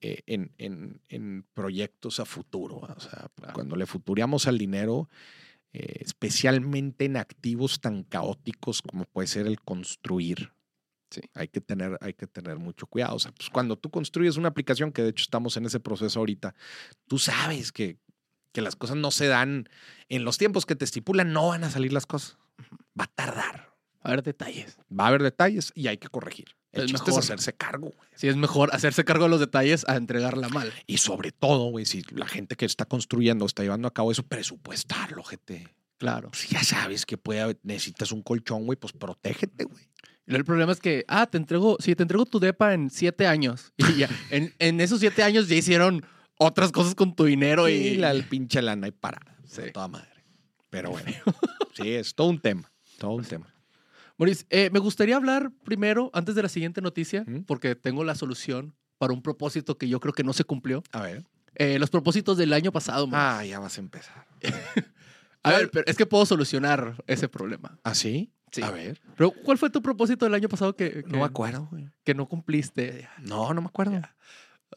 eh, en, en- en proyectos a futuro. O sea, Claro. cuando le futureamos al dinero, eh, especialmente en activos tan caóticos como puede ser el construir. Sí. Hay que tener, hay que tener mucho cuidado. O sea, pues cuando tú construyes una aplicación, que de hecho estamos en ese proceso ahorita, tú sabes que, que las cosas no se dan en los tiempos que te estipulan, no van a salir las cosas. Va a tardar. A ver, detalles. Va a haber detalles y hay que corregir. El Es chiste mejor. es hacerse cargo. Sí, es mejor hacerse cargo de los detalles a entregarla mal. Y sobre todo, güey, si la gente que está construyendo, está llevando a cabo eso, presupuestarlo, gente. Claro. Pues ya sabes que puede haber- necesitas un colchón, güey, pues protégete, güey. El problema es que, ah, te entrego, sí, te entrego tu depa en siete años. Y ya, [LAUGHS] en, en esos siete años ya hicieron otras cosas con tu dinero y. Y la el pinche lana y para. Sí. Toda madre. Pero bueno, sí, es todo un tema. Todo un tema. Maurice, eh, me gustaría hablar primero, antes de la siguiente noticia, ¿Mm? porque tengo la solución para un propósito que yo creo que no se cumplió. A ver. Eh, los propósitos del año pasado. Maurice. Ah, ya vas a empezar. [LAUGHS] a ver, pero es que puedo solucionar ese problema. ¿Ah, sí? Sí. A ver. Pero, ¿cuál fue tu propósito del año pasado que, que, No me acuerdo, güey. que no cumpliste? No, no me acuerdo.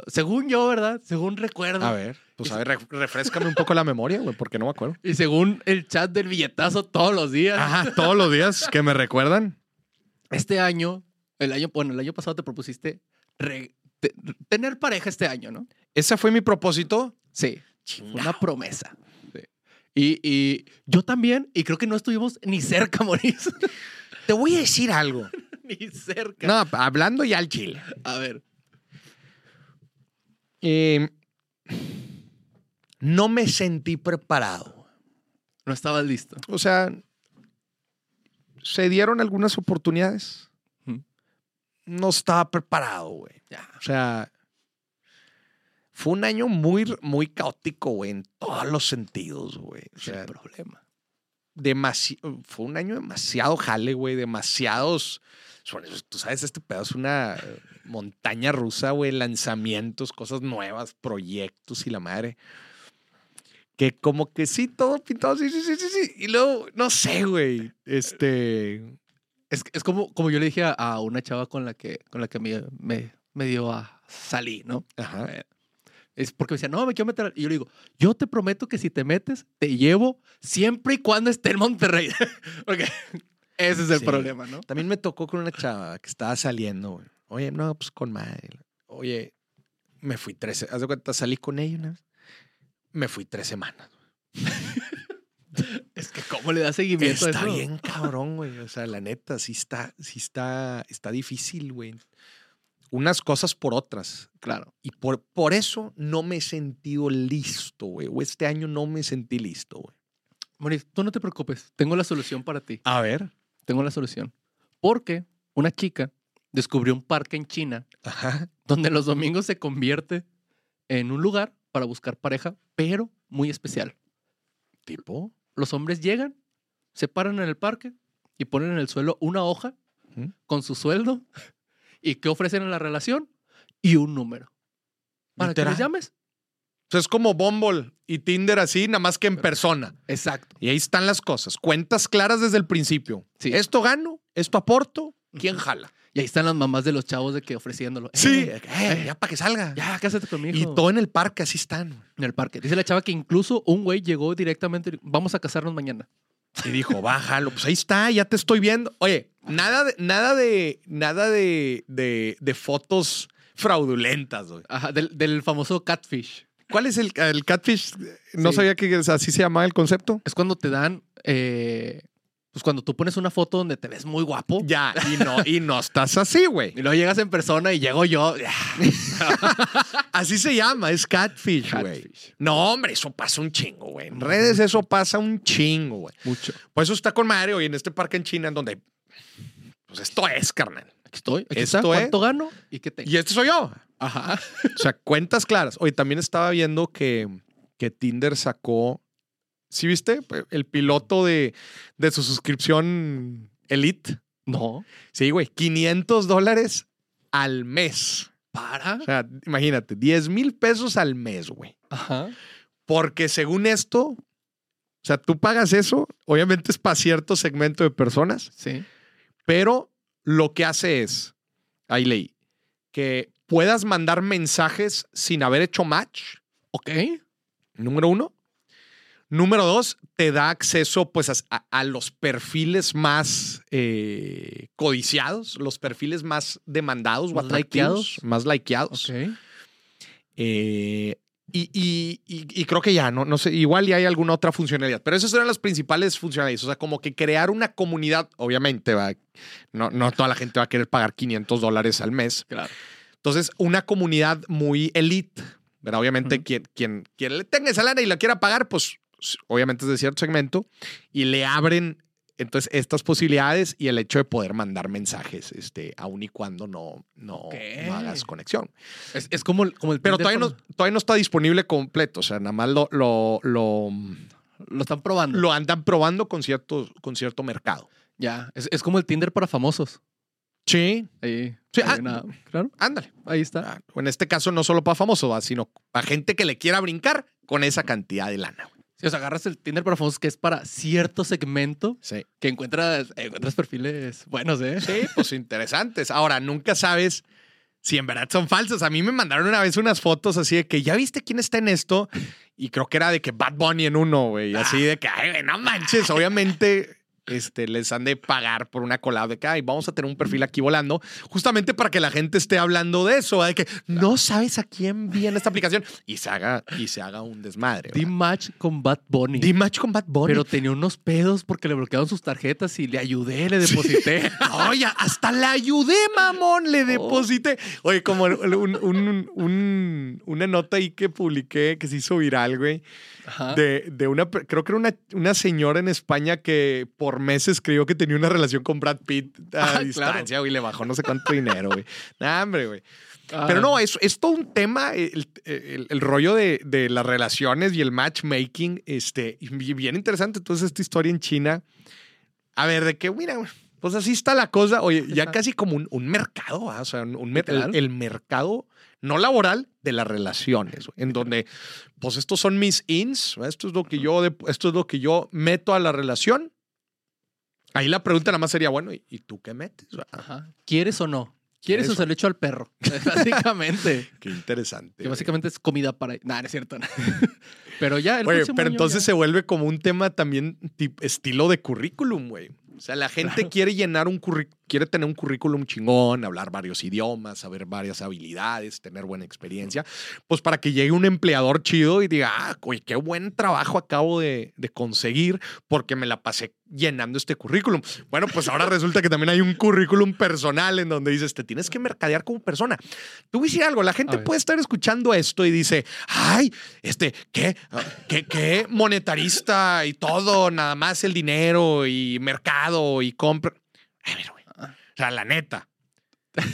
Según yo, ¿verdad? Según recuerdo. A ver, pues a ver, re- refrescame un poco la memoria, güey, porque no me acuerdo. Y según el chat del billetazo todos los días. Ajá, todos los días que me recuerdan. Este año, el año, bueno, el año pasado te propusiste re- te- tener pareja este año, ¿no? Ese fue mi propósito. Sí. Chingado. una promesa. Sí. Y, y yo también, y creo que no estuvimos ni cerca, [LAUGHS] Moris. Te voy a decir algo. [LAUGHS] ni cerca. No, hablando ya al chile. A ver. Eh, no me sentí preparado. No estabas listo. O sea, se dieron algunas oportunidades. No estaba preparado, güey. O sea, fue un año muy, muy caótico, güey, en todos los sentidos, güey. O el problema. demasi- fue un año demasiado jale, güey, demasiados. Tú sabes, este pedo es una eh, montaña rusa, güey, lanzamientos, cosas nuevas, proyectos y la madre. Que como que sí, todo pintado, sí, sí, sí, sí, sí. Y luego, no sé, güey, este... Es, es como, como yo le dije a, a una chava con la que, con la que me, me, me dio a salir, ¿no? Ajá. Eh, Es porque me decía, no, me quiero meter. al-". Y yo le digo, yo te prometo que si te metes, te llevo siempre y cuando esté en Monterrey. [LAUGHS] porque ese es el Sí. problema, ¿no? También me tocó con una chava que estaba saliendo, güey. Oye, no, pues con madre. Oye, me fui tres, haz de cuenta, salí con ella una vez. Me fui tres semanas. [LAUGHS] Es que cómo le da seguimiento a Está eso? bien cabrón, güey. O sea, la neta, sí está, sí está, está difícil, güey. Unas cosas por otras. Claro. Y por, por eso no me he sentido listo, güey. O este año no me sentí listo, güey. Moris, tú no te preocupes. Tengo la solución para ti. A ver. Tengo la solución. Porque una chica descubrió un parque en China Ajá. donde los domingos se convierte en un lugar para buscar pareja, pero muy especial. Tipo. Los hombres llegan, se paran en el parque y ponen en el suelo una hoja con su sueldo [LAUGHS] y qué ofrecen en la relación y un número. Para que les llames. Sea, es como Bumble y Tinder así, nada más que en persona. Exacto. Y ahí están las cosas. Cuentas claras desde el principio. Sí. Esto gano, esto aporto, ¿quién jala? Y ahí están las mamás de los chavos de que ofreciéndolo. Sí, Eh, eh, ya para que salga. ya, cásate conmigo. y todo en el parque, así están. en el parque. Dice la chava que incluso un güey llegó directamente, vamos a casarnos mañana. Y dijo, bájalo, pues ahí está, ya te estoy viendo. Oye, nada de, nada de, nada de, de, de fotos fraudulentas, güey. Ajá, del, del famoso catfish. ¿Cuál es el, el catfish? No Sí. sabía que así se llamaba el concepto. Es cuando te dan, eh, pues cuando tú pones una foto donde te ves muy guapo. Ya, y no, y no estás así, güey. Y luego llegas en persona y llego yo. [LAUGHS] Así se llama, es catfish, güey. No, hombre, eso pasa un chingo, güey. En redes eso pasa un chingo, güey. Mucho. Por eso está con madre hoy en este parque en China, en donde. Pues esto es, carnal. Aquí estoy. Aquí Esto está. es- ¿Cuánto gano? ¿Y qué tengo? Y este soy yo. Ajá. O sea, cuentas claras. Hoy también estaba viendo que, que Tinder sacó. ¿Sí viste? El piloto de, de su suscripción Elite. No. Sí, güey. 500 dólares al mes. Para. O sea, imagínate, 10 mil pesos al mes, güey. Ajá. Porque según esto, o sea, tú pagas eso, obviamente es para cierto segmento de personas, Sí. pero lo que hace es, ahí leí, que puedas mandar mensajes sin haber hecho match, Ok. número uno. Número dos, te da acceso pues a, los perfiles más eh, codiciados, los perfiles más demandados o Más atractivos, likeados. más likeados. Ok. Eh, y, y- y- y creo que ya, no, no sé, igual ya hay alguna otra funcionalidad, pero esas eran las principales funcionalidades. O sea, como que crear una comunidad, obviamente, va, no, no toda la gente va a querer pagar 500 dólares al mes. Claro. Entonces, una comunidad muy elite, ¿verdad? Obviamente, quien, quien, quien le tenga esa lana y la quiera pagar, pues obviamente es de cierto segmento y le abren entonces estas posibilidades y el hecho de poder mandar mensajes, este, aun y cuando no, no, hagas conexión. Es, es como, el- como el Pero todavía no, todavía no está disponible completo. O sea, nada más lo, lo, lo, Lo están probando. lo andan probando con cierto, con cierto mercado. Ya. Es, es como el Tinder para famosos. Sí. Ahí. Sí, ah, nada. Claro. Ándale. Ahí está. Ah, En este caso, no solo para famosos, sino para gente que le quiera brincar con esa cantidad de lana. Si os agarras el Tinder para famosos que es para cierto segmento Sí. que encuentras, encuentras perfiles buenos, ¿eh? Sí, pues interesantes. Ahora, nunca sabes si en verdad son falsos. A mí me mandaron una vez unas fotos así de que ya viste quién está en esto y creo que era de que Bad Bunny en uno, güey. Así de que, ay, no manches. Obviamente, este, les han de pagar por una collab de que "Ay, vamos a tener un perfil aquí volando, justamente para que la gente esté hablando de eso, ¿verdad? de que no sabes a quién viene esta aplicación y se haga, y se haga un desmadre. ¿verdad? con Bad Bunny. D-Match con Bad Bunny. Pero tenía unos pedos porque le bloquearon sus tarjetas y le ayudé, le deposité. [LAUGHS] Oye, hasta la ayudé, mamón, le deposité. Oye, como un- un- un- una nota ahí que publiqué que se hizo viral, güey, de, de una, creo que era una, una señora en España que por meses creyó que tenía una relación con Brad Pitt a Ah, claro. distancia, güey, le bajó no sé cuánto dinero, güey. Nah, hombre, güey. Ah, Pero no, es, es todo un tema, el, el- el rollo de, de las relaciones y el matchmaking, este, bien interesante. Entonces, esta historia en China. A ver, de que, mira, pues así está la cosa. Oye, ya casi como un, un mercado, ¿ah? o sea, un, un el, el mercado no laboral de las relaciones, en donde, pues estos son mis ins, ¿verdad? esto es lo que yo, esto es lo que yo meto a la relación. Ahí la pregunta nada más sería, bueno, ¿y, tú qué metes? Ajá. ¿Quieres o no? ¿Quieres ¿Quieres o se lo echo al perro? [LAUGHS] [LAUGHS] Básicamente. Qué interesante. que básicamente es comida para. Nah, no es cierto. [LAUGHS] pero ya, el Oye, pero entonces ya- se vuelve como un tema también tip- estilo de currículum, güey. O sea, la gente Claro. quiere llenar un currículum, quiere tener un currículum chingón, hablar varios idiomas, saber varias habilidades, tener buena experiencia, pues para que llegue un empleador chido y diga, ah, oye, qué buen trabajo acabo de, de conseguir porque me la pasé llenando este currículum. Bueno, pues ahora resulta que también hay un currículum personal en donde dices, te tienes que mercadear como persona. Tú voy a decir algo, la gente puede estar escuchando esto y dice, ay, este, ¿qué? ¿Qué, qué monetarista y todo? Nada más el dinero y mercado y compra. A ver, güey. O sea, la neta.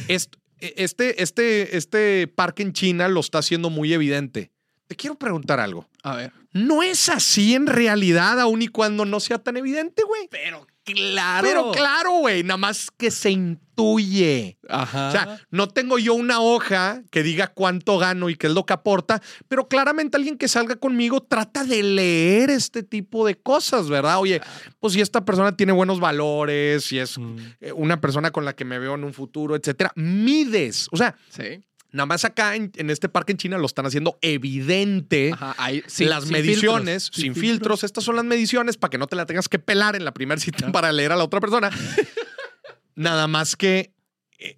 Est- Este, este, este parque en China lo está haciendo muy evidente. Te quiero preguntar algo. A ver. No es así en realidad, aun y cuando no sea tan evidente, güey. Pero claro. Pero claro, güey, nada más que se intuye. Ajá. O sea, no tengo yo una hoja que diga cuánto gano y qué es lo que aporta, pero claramente alguien que salga conmigo trata de leer este tipo de cosas, ¿verdad? Oye, pues si esta persona tiene buenos valores, si es Mm, eh, una persona con la que me veo en un futuro, etcétera, mides. O sea, Sí. Nada más acá en, en este parque en China lo están haciendo evidente. Ajá. Sin- las sin mediciones, filtros, sin, filtros. estas son las mediciones para que no te la tengas que pelar en la primera cita para leer a la otra persona. [LAUGHS] nada más que eh,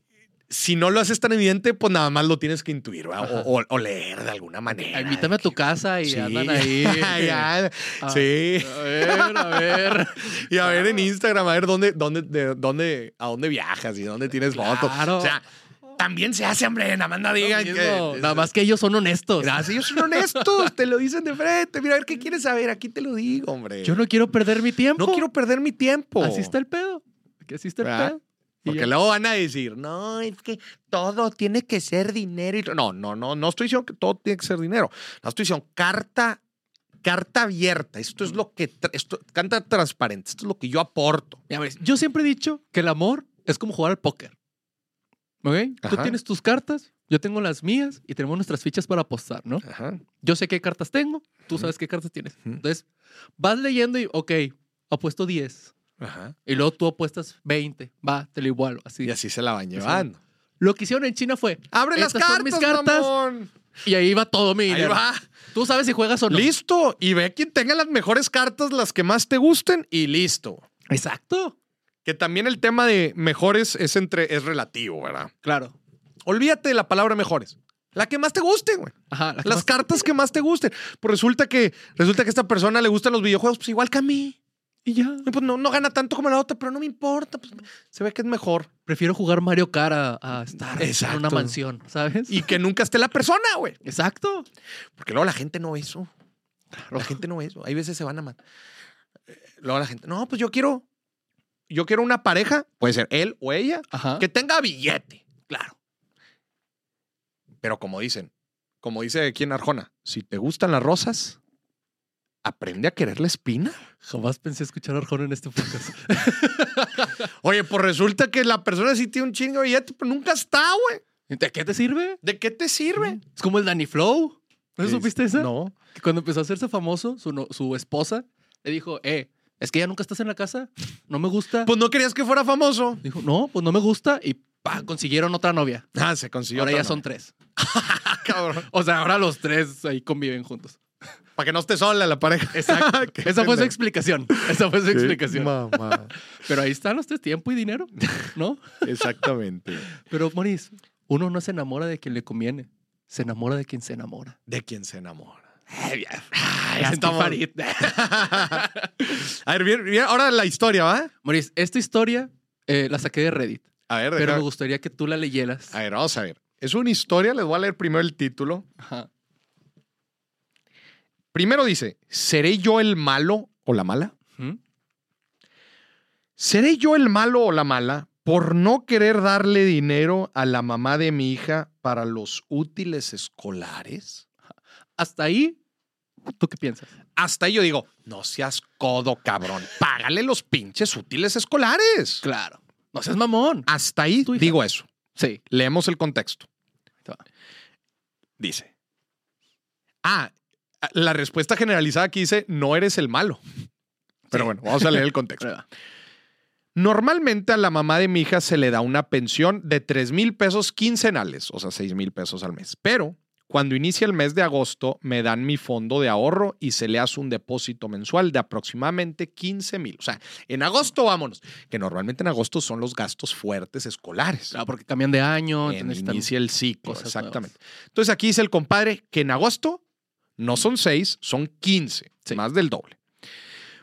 si no lo haces tan evidente, pues nada más lo tienes que intuir o, o- o leer de alguna manera. Invítame a tu casa y Sí. andan ahí. [LAUGHS] Ya, Ah, sí. A ver, a ver. [LAUGHS] Y a ver en Instagram, a ver dónde, dónde, de dónde, a dónde viajas y dónde tienes fotos. Claro. O sea, también se hace, hombre, nada más no digan que. Nada más que ellos son honestos. Gracias, ellos son honestos, te lo dicen de frente. Mira, a ver qué quieres saber, aquí te lo digo, hombre. Yo no quiero perder mi tiempo. No quiero perder mi tiempo. Así está el pedo. Que así está el ¿Verdad? pedo. Porque ya. luego van a decir, no, es que todo tiene que ser dinero. Y... No, no, no, no estoy diciendo que todo tiene que ser dinero. No estoy diciendo carta, carta abierta. Esto es lo que, esto, carta transparente. Esto es lo que yo aporto. Mira, ves, yo siempre he dicho que el amor es como jugar al póker. ¿Ok? Tú Ajá. tienes tus cartas, yo tengo las mías y tenemos nuestras fichas para apostar, ¿no? Ajá. Yo sé qué cartas tengo, tú sabes qué cartas tienes. Entonces, vas leyendo y, ok, apuesto 10. Ajá. Y luego tú apuestas 20. Va, te lo igualo. Así. Y así se la van llevando. Lo que hicieron en China fue, Abre las cartas, mis cartas. mamón. y ahí va todo mi Ahí dinero. va. Tú sabes si juegas o no. Listo. Y ve quien tenga las mejores cartas, las que más te gusten, y listo. Exacto. Que también el tema de mejores es entre, es relativo, ¿verdad? Claro. Olvídate de la palabra mejores. La que más te guste, güey. Ajá. la Las más- cartas que más te gusten. Pues resulta que, resulta que a esta persona le gustan los videojuegos, pues igual que a mí. Y ya. Y Pues no, no gana tanto como la otra, pero no me importa. Pues se ve que es mejor. Prefiero jugar Mario Kart a, a estar Exacto. en una mansión, ¿sabes? Y que nunca esté la persona, güey. Exacto. Porque luego la gente no ve eso. La gente no ve eso. Hay veces se van a matar. Luego la gente, no, pues yo quiero, yo quiero una pareja, puede ser él o ella, Ajá. que tenga billete. Claro. Pero como dicen, como dice aquí en Arjona, si te gustan las rosas, aprende a querer la espina. Jamás pensé escuchar a Arjona en este podcast. [LAUGHS] [LAUGHS] Oye, pues resulta que la persona sí tiene un chingo de billete, pero nunca está, güey. ¿De qué te sirve? ¿De qué te sirve? Es como el Danny Flow. ¿No supiste esa? No. Que cuando empezó a hacerse famoso, su, no- su esposa le dijo, eh, es que ya nunca estás en la casa, no me gusta. Pues no querías que fuera famoso. Dijo, no, pues no me gusta y pa, consiguieron otra novia. Ah, se consiguió. ahora otra ya son tres. [LAUGHS] cabrón. O sea, ahora los tres ahí conviven juntos. Para que no esté sola la pareja. [LAUGHS] Exacto. [LAUGHS] Qué Esa fue su pendejo. explicación. Esa fue su Qué explicación. mamá. Pero ahí están los tres, tiempo y dinero, ¿no? Exactamente. Pero, Maurice, uno no se enamora de quien le conviene. Se enamora de quien se enamora. De quién se enamora. [LAUGHS] A ver, bien, bien, ahora la historia, ¿va? Maurice, esta historia eh, la saqué de Reddit, A ver, pero deja- me gustaría que tú la leyeras. A ver, vamos a ver. Es una historia, les voy a leer primero el título. Ajá. Primero dice, ¿seré yo el malo o la mala? ¿Mm? ¿Seré yo el malo o la mala por no querer darle dinero a la mamá de mi hija para los útiles escolares? Hasta ahí, ¿tú qué piensas? Hasta ahí yo digo, no seas codo, cabrón. Págale los pinches útiles escolares. Claro. No seas mamón. Hasta ahí digo eso. Sí. Leemos el contexto. Dice. Ah, la respuesta generalizada aquí dice, no eres el malo. Pero Sí. bueno, vamos a leer el [LAUGHS] contexto. Normalmente a la mamá de mi hija se le da una pensión de 3 mil pesos quincenales, o sea, 6 mil pesos al mes. Pero cuando inicia el mes de agosto, me dan mi fondo de ahorro y se le hace un depósito mensual de aproximadamente 15 mil. O sea, en agosto vámonos, que normalmente en agosto son los gastos fuertes escolares. Claro, porque cambian de año. En- inicia el ciclo, exactamente. Entonces aquí dice el compadre que en agosto no son 6, son 15, Sí. más del doble.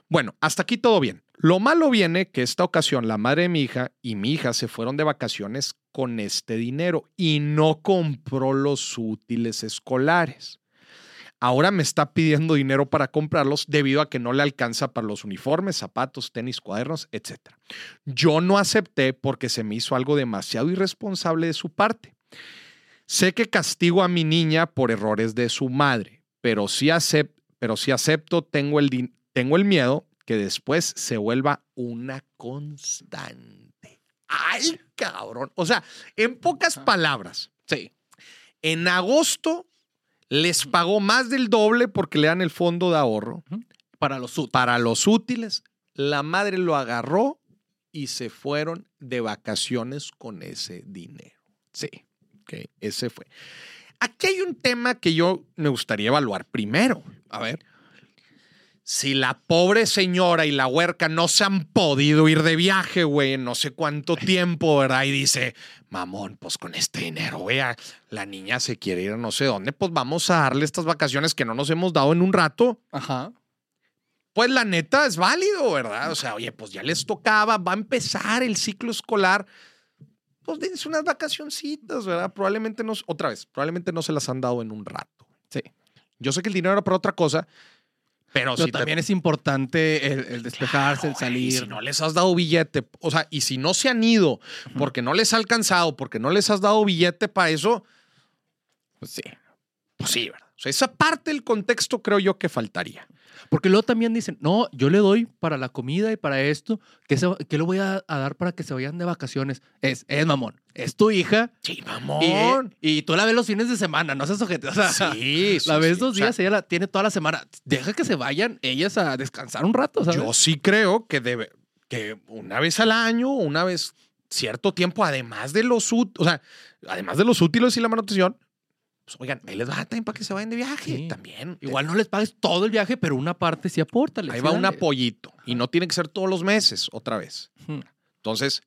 Bueno, hasta aquí todo bien. Lo malo viene que esta ocasión la madre de mi hija y mi hija se fueron de vacaciones con este dinero y no compró los útiles escolares. Ahora me está pidiendo dinero para comprarlos debido a que no le alcanza para los uniformes, zapatos, tenis, cuadernos, etc. Yo no acepté porque se me hizo algo demasiado irresponsable de su parte. Sé que castigo a mi niña por errores de su madre, pero sí, pero sí acepto, tengo el miedo que después se vuelva una constante. ¡Ay, cabrón! O sea, en pocas palabras, Sí. en agosto les pagó más del doble porque le dan el fondo de ahorro Para los útiles. para los útiles. La madre lo agarró y se fueron de vacaciones con ese dinero. Sí. Ok, ese fue. Aquí hay un tema que yo me gustaría evaluar primero. A ver. Si la pobre señora y la huerca no se han podido ir de viaje, güey, en no sé cuánto tiempo, ¿verdad? Y dice, mamón, pues con este dinero, güey, la niña se quiere ir a no sé dónde, pues vamos a darle estas vacaciones que no nos hemos dado en un rato. Ajá. Pues la neta es válido, ¿verdad? O sea, oye, pues ya les tocaba, va a empezar el ciclo escolar. Pues dense unas vacacioncitas, ¿verdad? Probablemente no, otra vez, probablemente no se las han dado en un rato. Sí. Yo sé que el dinero era para otra cosa, pero, Pero si te- también es importante el, el despejarse, el Claro, güey, salir. Si no les has dado billete, o sea, y si no se han ido porque no les ha alcanzado, porque no les has dado billete para eso, Pues sí. pues sí, ¿verdad? O sea, esa parte del contexto creo yo que faltaría. Porque luego también dicen, no, yo le doy para la comida y para esto, ¿qué, se, qué le voy a, a dar para que se vayan de vacaciones? Es, es mamón, es tu hija Sí, y, mamón. y tú la ves los fines de semana, no seas ojete. O sea, Sí, [LAUGHS] sí, la ves sí. dos O sea, días, ella la tiene toda la semana. Deja que se vayan ellas a descansar un rato, ¿sabes? Yo sí creo que debe, que una vez al año, una vez cierto tiempo, además de los o sea, además de los útiles y la manutención, pues oigan, ahí les va también para que se vayan de viaje. Sí. También. Igual no les pagues todo el viaje, pero una parte sí apórtale. Ahí va un apoyito. Y no tiene que ser todos los meses, otra vez. Entonces,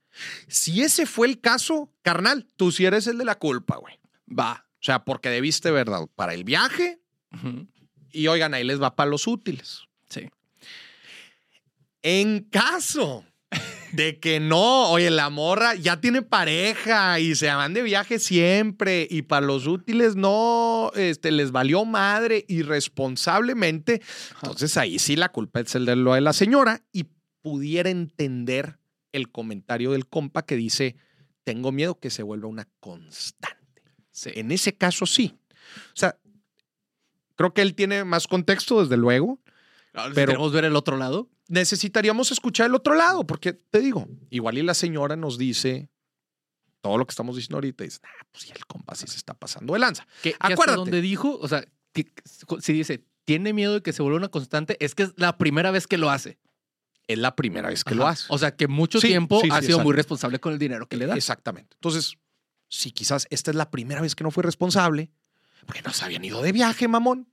si ese fue el caso, carnal, tú sí eres el de la culpa, güey. Va. O sea, porque debiste, ¿verdad? Para el viaje y oigan, ahí les va para los útiles. Sí. En caso de que no, oye, la morra ya tiene pareja y se van de viaje siempre y para los útiles no, este, les valió madre irresponsablemente, entonces ahí sí la culpa es el de lo de la señora y pudiera entender el comentario del compa que dice, tengo miedo que se vuelva una constante. Sí. En ese caso sí. O sea, creo que él tiene más contexto, desde luego. Ahora, pero- queremos ver el otro lado. necesitaríamos escuchar el otro lado, porque te digo, igual y la señora nos dice todo lo que estamos diciendo ahorita, y dice, ah, pues ya el compa sí se está pasando de lanza. Hasta Acuérdate. donde dijo, o sea, que- si dice, tiene miedo de que se vuelva una constante, es que es la primera vez que lo hace. Es la primera vez que lo hace. O sea, que mucho Sí, tiempo sí, ha sí, sido muy responsable con el dinero que le da. Exactamente. Entonces, si quizás esta es la primera vez que no fue responsable, porque no se habían ido de viaje, mamón.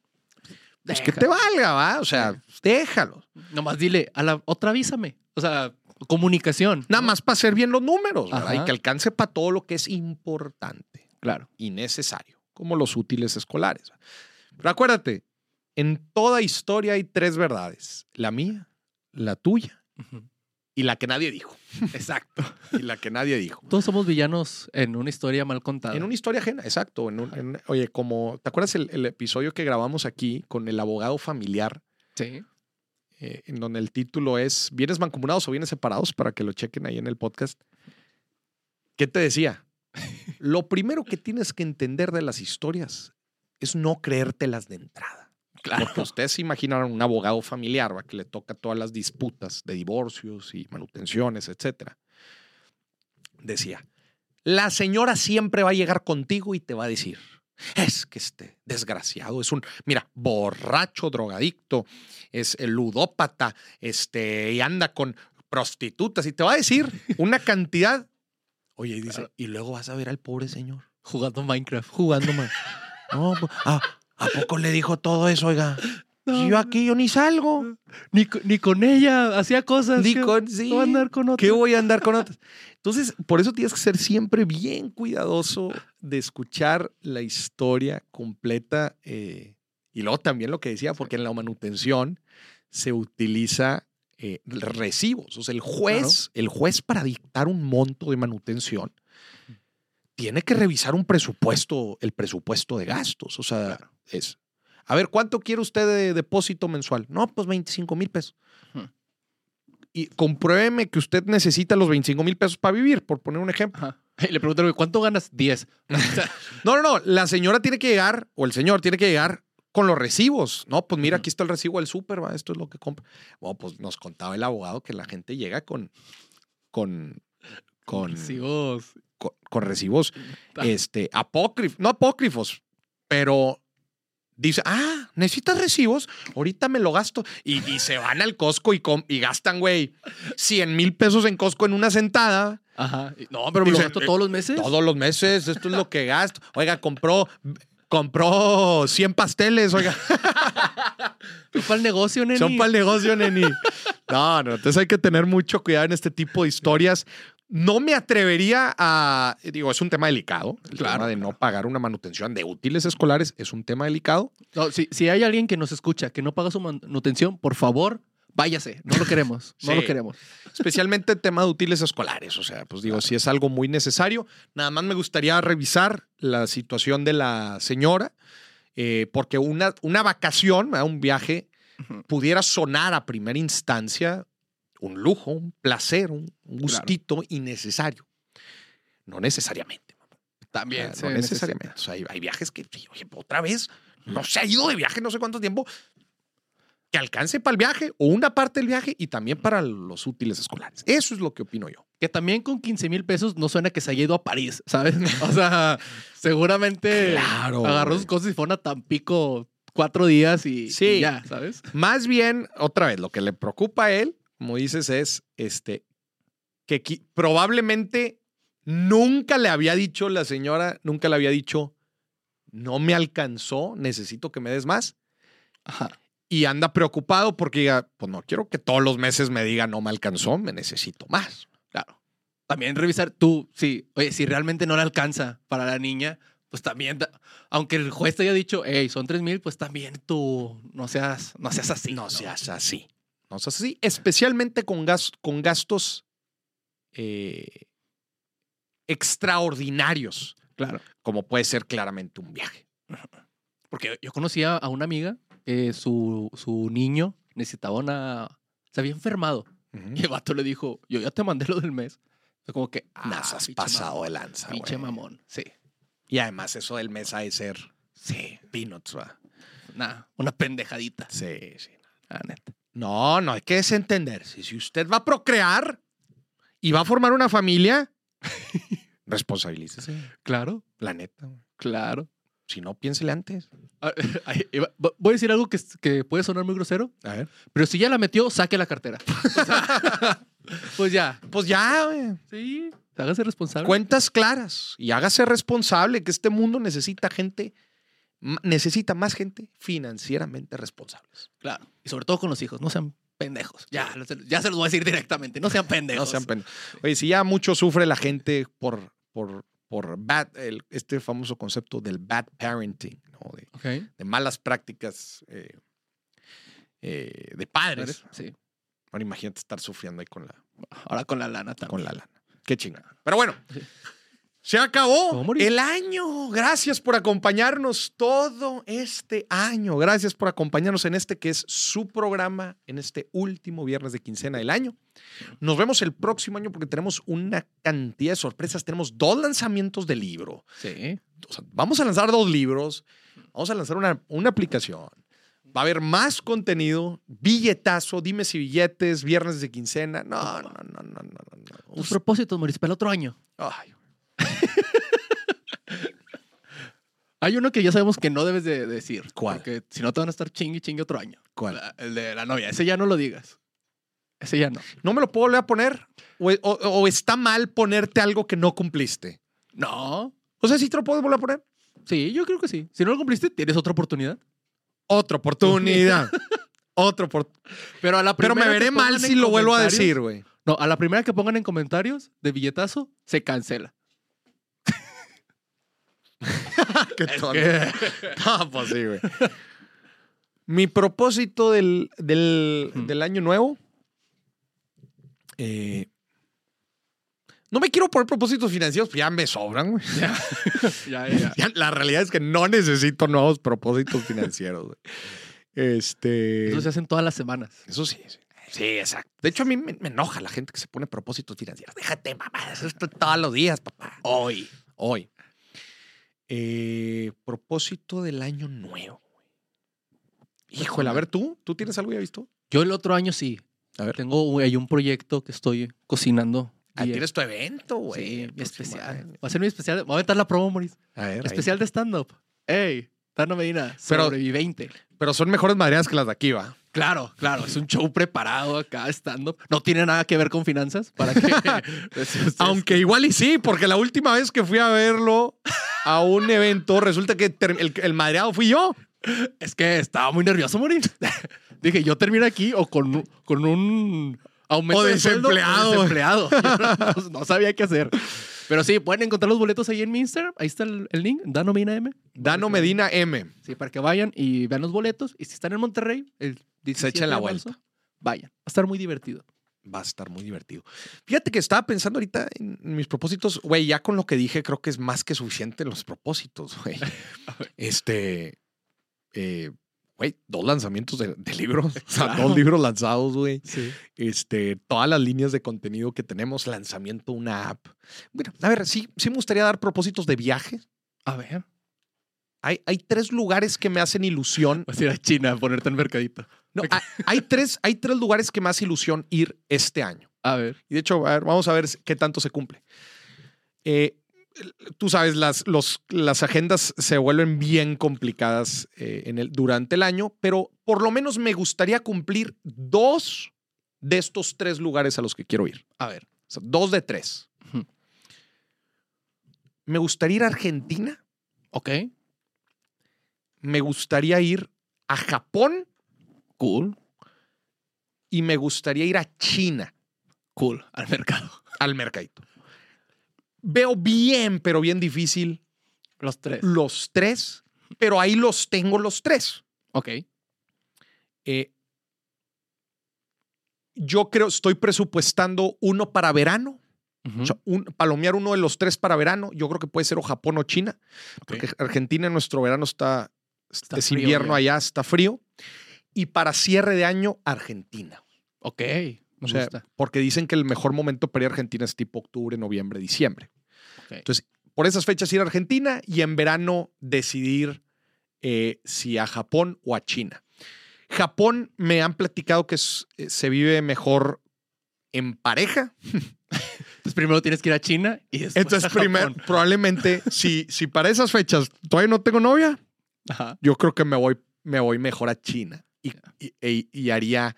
Pues que te valga, ¿va? O sea, déjalo. Nomás dile, a la otra avísame. O sea, comunicación. Nada más para hacer bien los números, ¿verdad? Y que alcance para todo lo que es importante Claro. y necesario, como los útiles escolares. Pero acuérdate, en toda historia hay tres verdades: la mía, la tuya y la que nadie dijo. [LAUGHS] Exacto. Y la que nadie dijo. Todos somos villanos en una historia mal contada. En una historia ajena, exacto. en un- en- oye, como, ¿te acuerdas el, el episodio que grabamos aquí con el abogado familiar? Sí. eh, en donde el título es ¿Bienes mancomunados o bienes separados? Para que lo chequen ahí en el podcast. ¿Qué te decía? [LAUGHS] Lo primero que tienes que entender de las historias es no creértelas de entrada. Claro. Porque ustedes se imaginaron un abogado familiar ¿va? que le toca todas las disputas de divorcios y manutenciones, etcétera. Decía, la señora siempre va a llegar contigo y te va a decir, es que este desgraciado es un, mira, borracho, drogadicto, es el ludópata, este, y anda con prostitutas y te va a decir una cantidad. Oye, y dice, Claro. y luego vas a ver al pobre señor Jugando Minecraft. jugando más. No, pues, ¿a, ¿a poco le dijo todo eso, oiga? No, yo aquí yo ni salgo. Ni, ni con ella hacía cosas. Ni que- con- sí. voy a andar con otra. ¿Qué voy a andar con otras? Entonces, por eso tienes que ser siempre bien cuidadoso de escuchar la historia completa. eh, y luego también lo que decía, porque en la manutención se utiliza eh, recibos. O sea, el juez, el juez para dictar un monto de manutención tiene que revisar un presupuesto, el presupuesto de gastos. O sea, es. A ver, ¿cuánto quiere usted de depósito mensual? No, pues 25 mil pesos. Y compruébeme que usted necesita los 25 mil pesos para vivir, por poner un ejemplo. Ajá. [LAUGHS] Y le preguntaron, ¿cuánto ganas? 10. [LAUGHS] [LAUGHS] No, no, no. La señora tiene que llegar, o el señor tiene que llegar con los recibos. No, pues mira, aquí está el recibo del súper, esto es lo que compra. Bueno, pues nos contaba el abogado que la gente llega con, con, con, Recibos. con, con recibos Ah. este, apócrifos, no apócrifos, pero dice, ah, ¿necesitas recibos? Ahorita me lo gasto. Y, y se van al Costco y, com- y gastan, güey, 100 mil pesos en Costco en una sentada. Ajá. No, pero me lo gasto eh, todos los meses. Todos los meses, esto es lo que gasto. Oiga, compró, compró 100 pasteles, oiga. [LAUGHS] Son para el negocio, neni. Son para el negocio, neni. No, no, entonces hay que tener mucho cuidado en este tipo de historias. No me atrevería a, digo, es un tema delicado. El Claro, tema de no pagar una manutención de útiles escolares es un tema delicado. No, si, si hay alguien que nos escucha que no paga su manutención, por favor, váyase. No lo queremos. [LAUGHS] No lo queremos. Especialmente el tema de útiles escolares. O sea, pues digo, si es algo muy necesario. Nada más me gustaría revisar la situación de la señora, eh, porque una, una vacación, ¿verdad? un viaje, pudiera sonar a primera instancia un lujo, un placer, un gustito innecesario. No necesariamente. También. No necesariamente. O sea, hay, hay viajes que, oye, otra vez, no se ha ido de viaje no sé cuánto tiempo. Que alcance para el viaje o una parte del viaje y también para los útiles escolares. Eso es lo que opino yo. Que también con 15 mil pesos no suena que se haya ido a París, ¿sabes? [LAUGHS] O sea, seguramente Claro, agarró sus cosas y fue a Tampico cuatro días y, Sí. y ya, ¿sabes? Más bien, otra vez, lo que le preocupa a él, como dices, es este que probablemente nunca le había dicho la señora, nunca le había dicho, no me alcanzó, necesito que me des más. Ajá. Y anda preocupado porque diga, pues no quiero que todos los meses me diga, no me alcanzó, me necesito más. Claro. También revisar tú, sí, oye, si realmente no le alcanza para la niña, pues también, aunque el juez te haya dicho, hey, son 3 mil, pues también tú no seas, no seas así. no seas así. No seas así, especialmente con, gas- con gastos eh, extraordinarios, Claro. como puede ser claramente un viaje. Porque yo conocía a una amiga, que su, su niño necesitaba una. Se había enfermado. Y el vato le dijo, yo ya te mandé lo del mes. Fue como que. Ah, Nas has pasado mamón, de lanza, Pinche mamón. Sí. Y además eso del mes ha de ser Sí. peanuts, ¿va? Nada, una pendejadita. Sí, sí. La neta. No, no hay que desentender. Si, si usted va a procrear y va a formar una familia, [LAUGHS] responsabilícese. Claro, La neta. claro. Si no, piénsele antes. [LAUGHS] Voy a decir algo que, que puede sonar muy grosero, A ver. pero si ya la metió, saque la cartera. [LAUGHS] O sea, pues ya. Pues ya, güey. Sí, hágase responsable. Cuentas claras y hágase responsable que este mundo necesita gente Necesita más gente financieramente responsables. Claro. Y sobre todo con los hijos, no sean pendejos. Ya, ya se los voy a decir directamente, no sean pendejos. No sean pen- Oye, si ya mucho sufre la gente por, por, por bad, el- este famoso concepto del bad parenting, ¿no? de, Ok. de malas prácticas eh, eh, de padres. Sí. Ahora imagínate estar sufriendo ahí con la, Ahora con la lana también. con la lana. Qué chingada. Pero bueno, Sí. Se acabó el año. Gracias por acompañarnos todo este año. Gracias por acompañarnos en este que es su programa, en este último viernes de quincena del año. Nos vemos el próximo año porque tenemos una cantidad de sorpresas. Tenemos dos lanzamientos de libro. Sí. O sea, vamos a lanzar dos libros. Vamos a lanzar una, una aplicación. Va a haber más contenido, billetazo, dime si billetes, viernes de quincena. No, no, no, no, no, no. no. Tus propósitos, Mauricio, para el otro año. Ay, Hay uno que ya sabemos que no debes de decir. ¿Cuál? Porque si no te van a estar chingue chingue otro año. ¿Cuál? La- el de la novia. Ese ya no lo digas. Ese ya no. ¿No me lo puedo volver a poner? ¿O, o- o está mal ponerte algo que no cumpliste? No. O sea, ¿sí te lo puedo volver a poner? Sí, yo creo que sí. Si no lo cumpliste, tienes otra oportunidad. Otra oportunidad. [LAUGHS] Otra oportunidad. Pero a la Pero me primera que veré mal pongan si lo vuelvo a comentarios- decir, güey. No, a la primera que pongan en comentarios de billetazo, se cancela. [LAUGHS] Qué tonto. [LAUGHS] No, pues sí, güey. Mi propósito del, del, del año nuevo. eh, no me quiero poner propósitos financieros, pues ya me sobran, güey. [LAUGHS] ya, ya, ya. Ya, La realidad es que no necesito nuevos propósitos financieros, güey. Este. Eso se hacen todas las semanas. Eso sí, sí. Sí, exacto. De hecho, a mí me, me enoja la gente que se pone propósitos financieros. Déjate, mamá, eso es todos los días, papá. Hoy. Hoy. Eh, propósito del año nuevo. Híjole, a ver, ¿tú? ¿Tú tienes algo ya visto? Yo el otro año sí. A ver. Tengo hay un proyecto que estoy cocinando. Ah, y- tienes tu evento, güey. Sí, mi especial. Va a ser mi especial. Voy a aventar la promo, Moris. A ver, ahí. Especial de stand-up. ¡Ey! Tano Medina, Pero- sobreviviente. Pero son mejores madreadas que las de aquí, va. Claro, claro. Es un show preparado acá, stand-up. No tiene nada que ver con finanzas. Para que. [LAUGHS] Aunque igual y sí, porque la última vez que fui a verlo a un evento, resulta que el, el madreado fui yo. Es que estaba muy nervioso, Moris. [LAUGHS] Dije, yo termino aquí o con, con un aumento O de sueldo desempleado. desempleado. [LAUGHS] No, no sabía qué hacer. Pero sí, pueden encontrar los boletos ahí en mi Instagram. Ahí está el, el link, Dano Medina M. Dano Medina M. Sí, para que vayan y vean los boletos. Y si están en Monterrey, el 17 echen la de marzo, vuelta. vayan. Va a estar muy divertido. Va a estar muy divertido. Fíjate que estaba pensando ahorita en mis propósitos. Güey, ya con lo que dije, creo que es más que suficiente los propósitos, güey. [LAUGHS] Este. eh, Güey, dos lanzamientos de, de libros. O sea, Claro. dos libros lanzados, güey. Sí. Este, todas las líneas de contenido que tenemos, lanzamiento, una app. Bueno, a ver, sí, sí me gustaría dar propósitos de viaje. A ver. Hay, hay tres lugares que me hacen ilusión. Vas a ir a China a ponerte en mercadito. No, hay, hay tres, hay tres lugares que me hace ilusión ir este año. A ver. Y de hecho, a ver, vamos a ver qué tanto se cumple. Eh, tú sabes, las, los, las agendas se vuelven bien complicadas eh, en el, durante el año, pero por lo menos me gustaría cumplir dos de estos tres lugares a los que quiero ir. A ver. O sea, dos de tres. Me gustaría ir a Argentina. Ok. Me gustaría ir a Japón Cool. y me gustaría ir a China Cool. Al mercado. al mercadito. Veo bien, pero bien difícil Los tres. los tres, pero ahí los tengo los tres. Ok. Eh, yo creo, estoy presupuestando uno para verano, o sea, un, palomear uno de los tres para verano. Yo creo que puede ser o Japón o China, porque Argentina en nuestro verano está, Está es frío invierno ya. allá, está frío. Y para cierre de año, Argentina. Ok. Me O sea, gusta. porque dicen que el mejor momento para ir a Argentina es tipo octubre, noviembre, diciembre. Entonces, por esas fechas ir a Argentina y en verano decidir eh, si a Japón o a China. Japón me han platicado que es- eh, se vive mejor en pareja. [LAUGHS] Entonces primero tienes que ir a China y después Entonces, a primero, Japón. probablemente, si, si para esas fechas todavía no tengo novia, Ajá. yo creo que me voy, me voy mejor a China. Y, y- e- y haría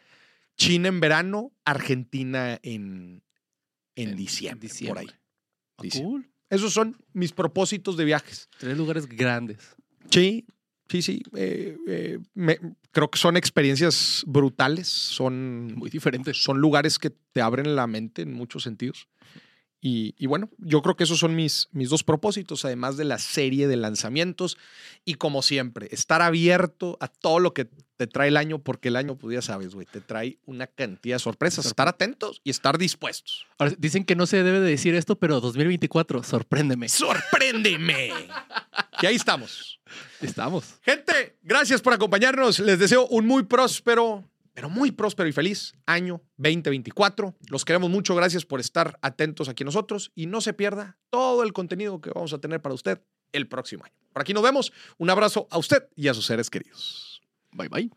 China en verano, Argentina en, en, En diciembre, diciembre. por ahí. Ah, Diciembre. Cool. Esos son mis propósitos de viajes. Tres lugares grandes. Sí, sí, sí. eh, eh, me- creo que son experiencias brutales, son, Muy diferentes. son lugares que te abren la mente en muchos sentidos. Y, y bueno, yo creo que esos son mis, mis dos propósitos, además de la serie de lanzamientos. Y como siempre, estar abierto a todo lo que te trae el año, porque el año, pues ya sabes, güey, te trae una cantidad de sorpresas. Estar atentos y estar dispuestos. Ahora, dicen que no se debe de decir esto, pero 2024, sorpréndeme. ¡Sorpréndeme! y ahí estamos. Estamos. Gente, gracias por acompañarnos. Les deseo un muy próspero, pero muy próspero y feliz año 2024. Los queremos mucho. Gracias por estar atentos aquí nosotros y no se pierda todo el contenido que vamos a tener para usted el próximo año. Por aquí nos vemos. Un abrazo a usted y a sus seres queridos. Bye bye.